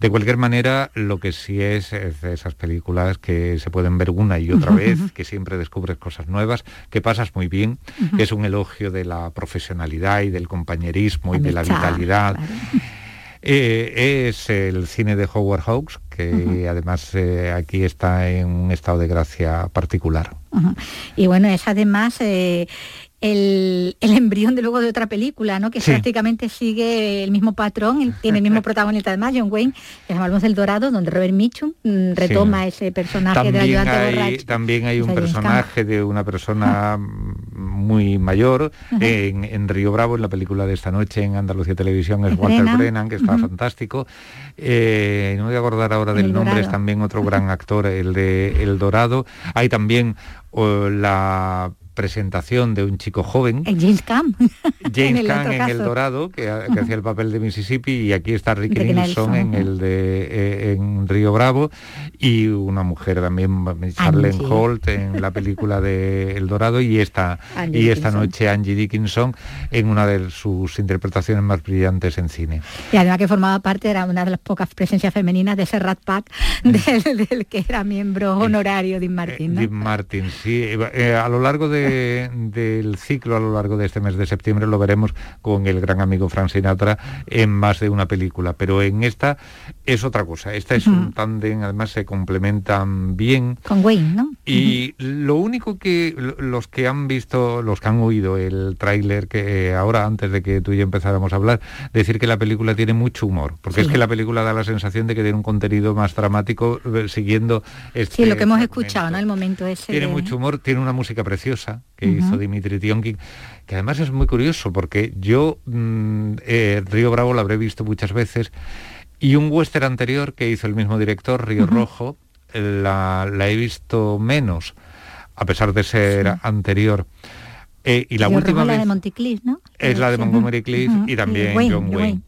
De cualquier manera, lo que sí es, es de esas películas que se pueden ver una y otra vez, que siempre descubres cosas nuevas, que pasas muy bien, que es un elogio de la profesionalidad y del compañerismo y de la vitalidad. Eh, es el cine de Howard Hawks, que además eh, aquí está en un estado de gracia particular. Y bueno, es además eh, el, el embrión de luego de otra película, ¿no? Que Sí. prácticamente sigue el mismo patrón, el- tiene el mismo protagonista además, John Wayne, que llamamos El Dorado, donde Robert Mitchum mm, retoma ese personaje del También ayudante hay, borracho. también hay un personaje de una persona muy mayor en, en Río Bravo, en la película de esta noche en Andalucía Televisión, es Walter Brennan. Brennan, que está fantástico. Eh, no voy a acordar ahora del El nombre, es también otro gran actor, el de El Dorado. Hay también oh, la presentación de un chico joven, James en James el Caan otro en. El Dorado, que, ha- que hacía el papel de Mississippi, y aquí está Ricky Nelson Nelson, en el de eh, en Río Bravo, y una mujer también, Charlene Angie. Holt, en la película de El Dorado, y esta, Angie y esta Dickinson. noche Angie Dickinson en una de sus interpretaciones más brillantes en cine. Y además que formaba parte, era una de las pocas presencias femeninas de ese Rat Pack del, del que era miembro honorario Dean Martin, ¿no? Dean Martin, sí. Eh, a lo largo de- del ciclo, a lo largo de este mes de septiembre, lo veremos con el gran amigo Frank Sinatra en más de una película. Pero en esta es otra cosa. Esta es un tándem, además se complementan bien. Con Wayne, ¿no? Y lo único que lo- los que han visto, los que han oído el tráiler, que eh, ahora antes de que tú y yo empezáramos a hablar, decir que la película tiene mucho humor, porque es que la película da la sensación de que tiene un contenido más dramático eh, siguiendo este Sí, lo que hemos fragmento. escuchado, ¿no? El momento ese. Tiene de- mucho humor, tiene una música preciosa que hizo Dimitri Tionkin, que además es muy curioso porque yo mm, eh, Río Bravo lo habré visto muchas veces y un western anterior que hizo el mismo director, Río. Rojo, la, la he visto menos, a pesar de ser anterior. Eh, y la última robo la vez de Monticliff, ¿no? es la de. Montgomery Cliff y también Wayne, John Wayne.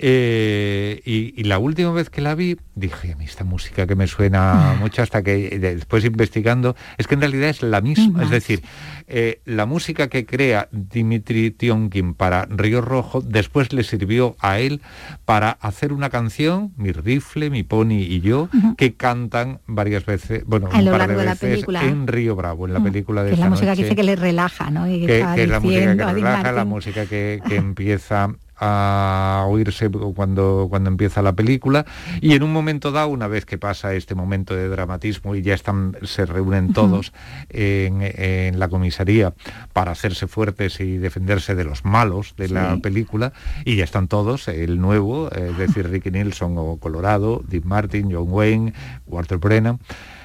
Eh, y, y la última vez que la vi, dije, a mí esta música que me suena mucho hasta que después investigando, es que en realidad es la misma. Es decir, eh, la música que crea Dimitri Tionkin para Río Rojo, después le sirvió a él para hacer una canción, Mi rifle, Mi pony y yo, que cantan varias veces, bueno, A un lo par de largo de la veces película. en Río Bravo, en la Mm, película de que es la música que dice que le relaja, ¿no? Y que, que, estaba que es la música que relaja, la música que, que empieza a oírse cuando, cuando empieza la película. Y en un momento dado, una vez que pasa este momento de dramatismo y ya están, se reúnen todos en, en la comisaría para hacerse fuertes y defenderse de los malos de la película y ya están todos, el nuevo, es decir, Ricky Nilsson o Colorado, Dean Martin, John Wayne, Walter Brennan,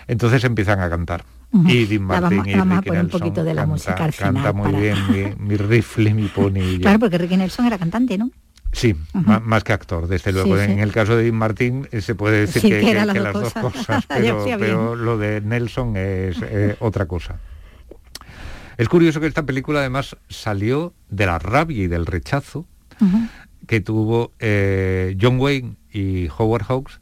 entonces empiezan a cantar. Y Dean Martin vamos- y vamos a poner un Nelson poquito de la canta- música al canta final muy para- bien mi, mi rifle, mi pony. Claro, porque Ricky Nelson era cantante, ¿no? Sí, más que actor, desde luego. Sí, sí. En el caso de Dean Martin eh, se puede decir Sí, que, que que- eran las que dos las dos cosas. pero, lo de Nelson es eh, otra cosa. Es curioso que esta película además salió de la rabia y del rechazo que tuvo eh, John Wayne y Howard Hawks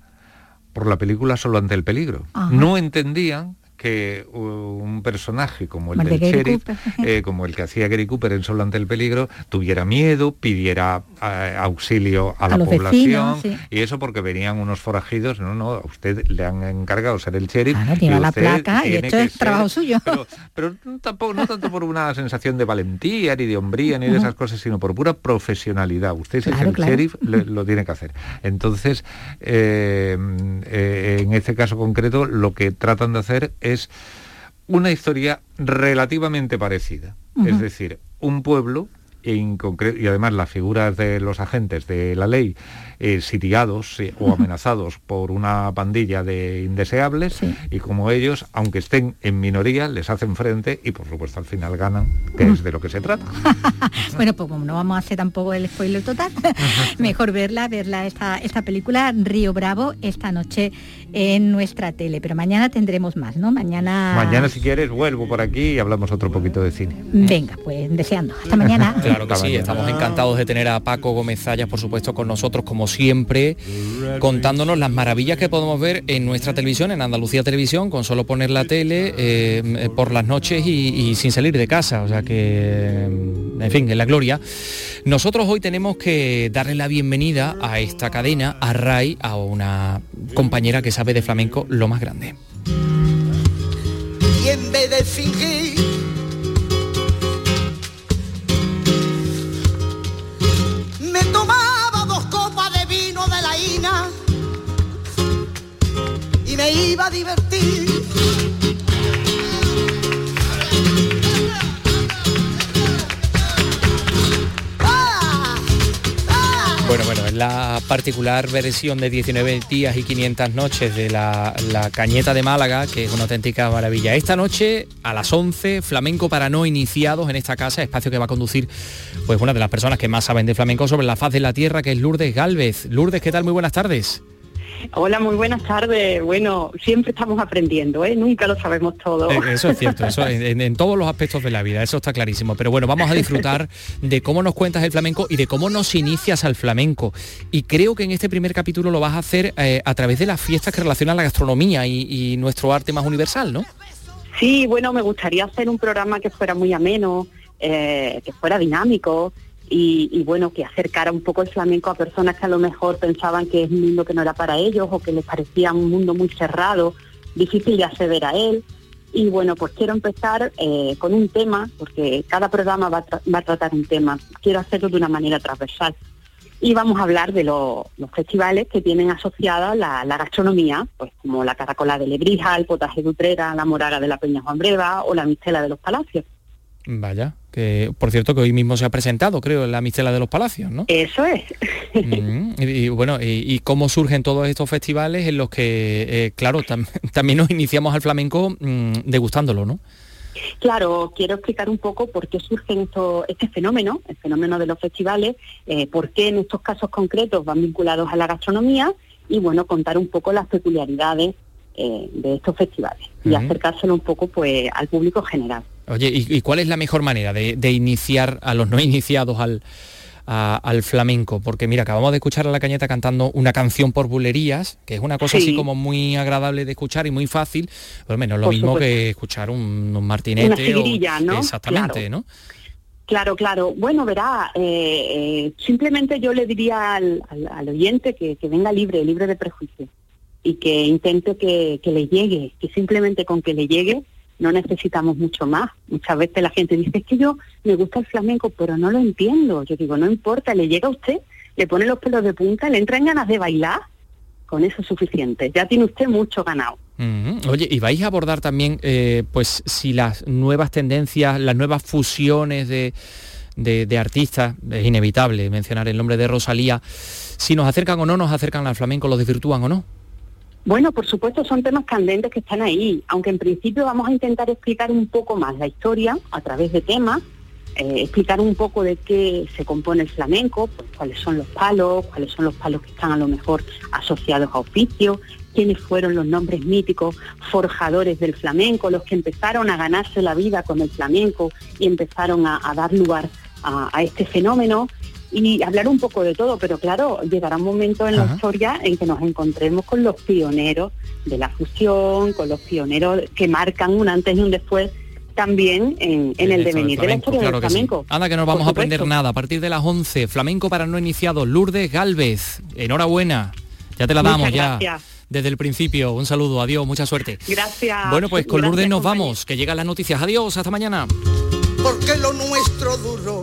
por la película Solo ante el peligro. No entendían que un personaje como el el del de sheriff, eh, como el que hacía Gary Cooper en Solo ante el peligro, tuviera miedo, pidiera eh, auxilio a, A la población vecinos, sí. y eso porque venían unos forajidos, no, no, a usted le han encargado ser el sheriff. Claro, y lleva la placa y tiene esto que es ser- trabajo suyo. pero tampoco, no tanto por una sensación de valentía, ni de hombría, ni de esas cosas, sino por pura profesionalidad. Usted es Claro, el claro. sheriff, le- lo tiene que hacer. Entonces, eh, en este caso concreto, lo que tratan de hacer es es una historia relativamente parecida. Es decir, un pueblo en concreto, y además las figuras de los agentes de la ley eh, sitiados eh, o amenazados por una pandilla de indeseables y como ellos, aunque estén en minoría, les hacen frente y por supuesto al final ganan, que es de lo que se trata. bueno, pues como no vamos a hacer tampoco el spoiler total, mejor verla, verla esta, esta película Río Bravo esta noche en nuestra tele. Pero mañana tendremos más, ¿no? Mañana. Mañana si quieres vuelvo por aquí y hablamos otro poquito de cine. Venga, pues deseando. Hasta mañana. Claro que sí, estamos encantados de tener a Paco Gómez Zayas, por supuesto, con nosotros, como siempre, contándonos las maravillas que podemos ver en nuestra televisión, en Andalucía Televisión, con solo poner la tele eh, por las noches y, sin salir de casa. O sea que, en fin, en la gloria. Nosotros hoy tenemos que darle la bienvenida a esta cadena, a RAI, a una compañera que sabe de flamenco lo más grande. Y en vez de fingir me tomaba dos copas de vino de la ina y me iba a divertir. La particular versión de 19 días y 500 noches de la, la, Cañeta de Málaga, que es una auténtica maravilla. Esta noche, a las 11, flamenco para no iniciados en esta casa, espacio que va a conducir pues una de las personas que más saben de flamenco sobre la faz de la tierra, que es Lourdes Galvez. Lourdes, ¿qué tal? Muy buenas tardes. Hola, muy buenas tardes. Bueno, siempre estamos aprendiendo, ¿eh? Nunca lo sabemos todo. Eh, eso es cierto, eso en, en, todos los aspectos de la vida, eso está clarísimo. Pero bueno, vamos a disfrutar de cómo nos cuentas el flamenco y de cómo nos inicias al flamenco. Y creo que en este primer capítulo lo vas a hacer eh, a través de las fiestas que relacionan la gastronomía y, y nuestro arte más universal, ¿no? Sí, bueno, me gustaría hacer un programa que fuera muy ameno, eh, que fuera dinámico, y, bueno, que acercara un poco el flamenco a personas que a lo mejor pensaban que es un mundo que no era para ellos o que les parecía un mundo muy cerrado, difícil de acceder a él. Y bueno, pues quiero empezar eh, con un tema, porque cada programa va a, va a, tratar un tema. Quiero hacerlo de una manera transversal. Y vamos a hablar de lo, los festivales que tienen asociada la, la, gastronomía, pues como la Caracola de Lebrija, el Potaje de Utrera, la Moraga de la Peña Juan Breva o la Mistela de los Palacios. Vaya, que por cierto que hoy mismo se ha presentado, creo, en la Mistela de los Palacios, ¿no? Eso es. Mm, y, y, bueno, y, y, cómo surgen todos estos festivales en los que, eh, claro, tam también nos iniciamos al flamenco mmm, degustándolo, ¿no? Claro, quiero explicar un poco por qué surge esto, este fenómeno, el fenómeno de los festivales, eh, por qué en estos casos concretos van vinculados a la gastronomía y bueno, contar un poco las peculiaridades eh, de estos festivales uh -huh. y acercárselo un poco pues al público general. Oye, ¿y, y cuál es la mejor manera de, de iniciar a los no iniciados al, a, al flamenco? Porque mira, acabamos de escuchar a la cañeta cantando una canción por bulerías, que es una cosa sí. así como muy agradable de escuchar y muy fácil, pero menos lo por mismo supuesto. que escuchar un, un martinete. Una o, ¿no? Exactamente, claro. ¿no? Claro, claro. Bueno, verá, eh, eh, simplemente yo le diría al, al, al oyente que, que, venga libre, libre de prejuicio y que intente que, que le llegue, que simplemente con que le llegue no necesitamos mucho más. Muchas veces la gente dice, es que yo me gusta el flamenco, pero no lo entiendo. Yo digo, no importa, le llega a usted, le pone los pelos de punta, le entran ganas de bailar, con eso es suficiente. Ya tiene usted mucho ganado. Oye, y vais a abordar también, eh, pues, si las nuevas tendencias, las nuevas fusiones de, de, de, artistas, es inevitable mencionar el nombre de Rosalía, si nos acercan o no nos acercan al flamenco, los desvirtúan o no. Bueno, por supuesto son temas candentes que están ahí, aunque en principio vamos a intentar explicar un poco más la historia a través de temas, eh, explicar un poco de qué se compone el flamenco, pues cuáles son los palos, cuáles son los palos que están a lo mejor asociados a oficios, quiénes fueron los nombres míticos forjadores del flamenco, los que empezaron a ganarse la vida con el flamenco y empezaron a, dar lugar a este fenómeno y hablar un poco de todo, pero claro, llegará un momento en Ajá. la historia en que nos encontremos con los pioneros de la fusión, con los pioneros que marcan un antes y un después también en, en el devenir de la historia claro del flamenco. Sí. Anda, que no vamos a aprender nada. A partir de las 11, flamenco para no iniciados, Lourdes Galvez. Enhorabuena. Ya te la damos Muchas ya. Gracias. Desde el principio, un saludo, adiós, mucha suerte. Gracias. Bueno, pues con Lourdes nos vamos, que llegan las noticias. Adiós, hasta mañana. Porque lo nuestro duro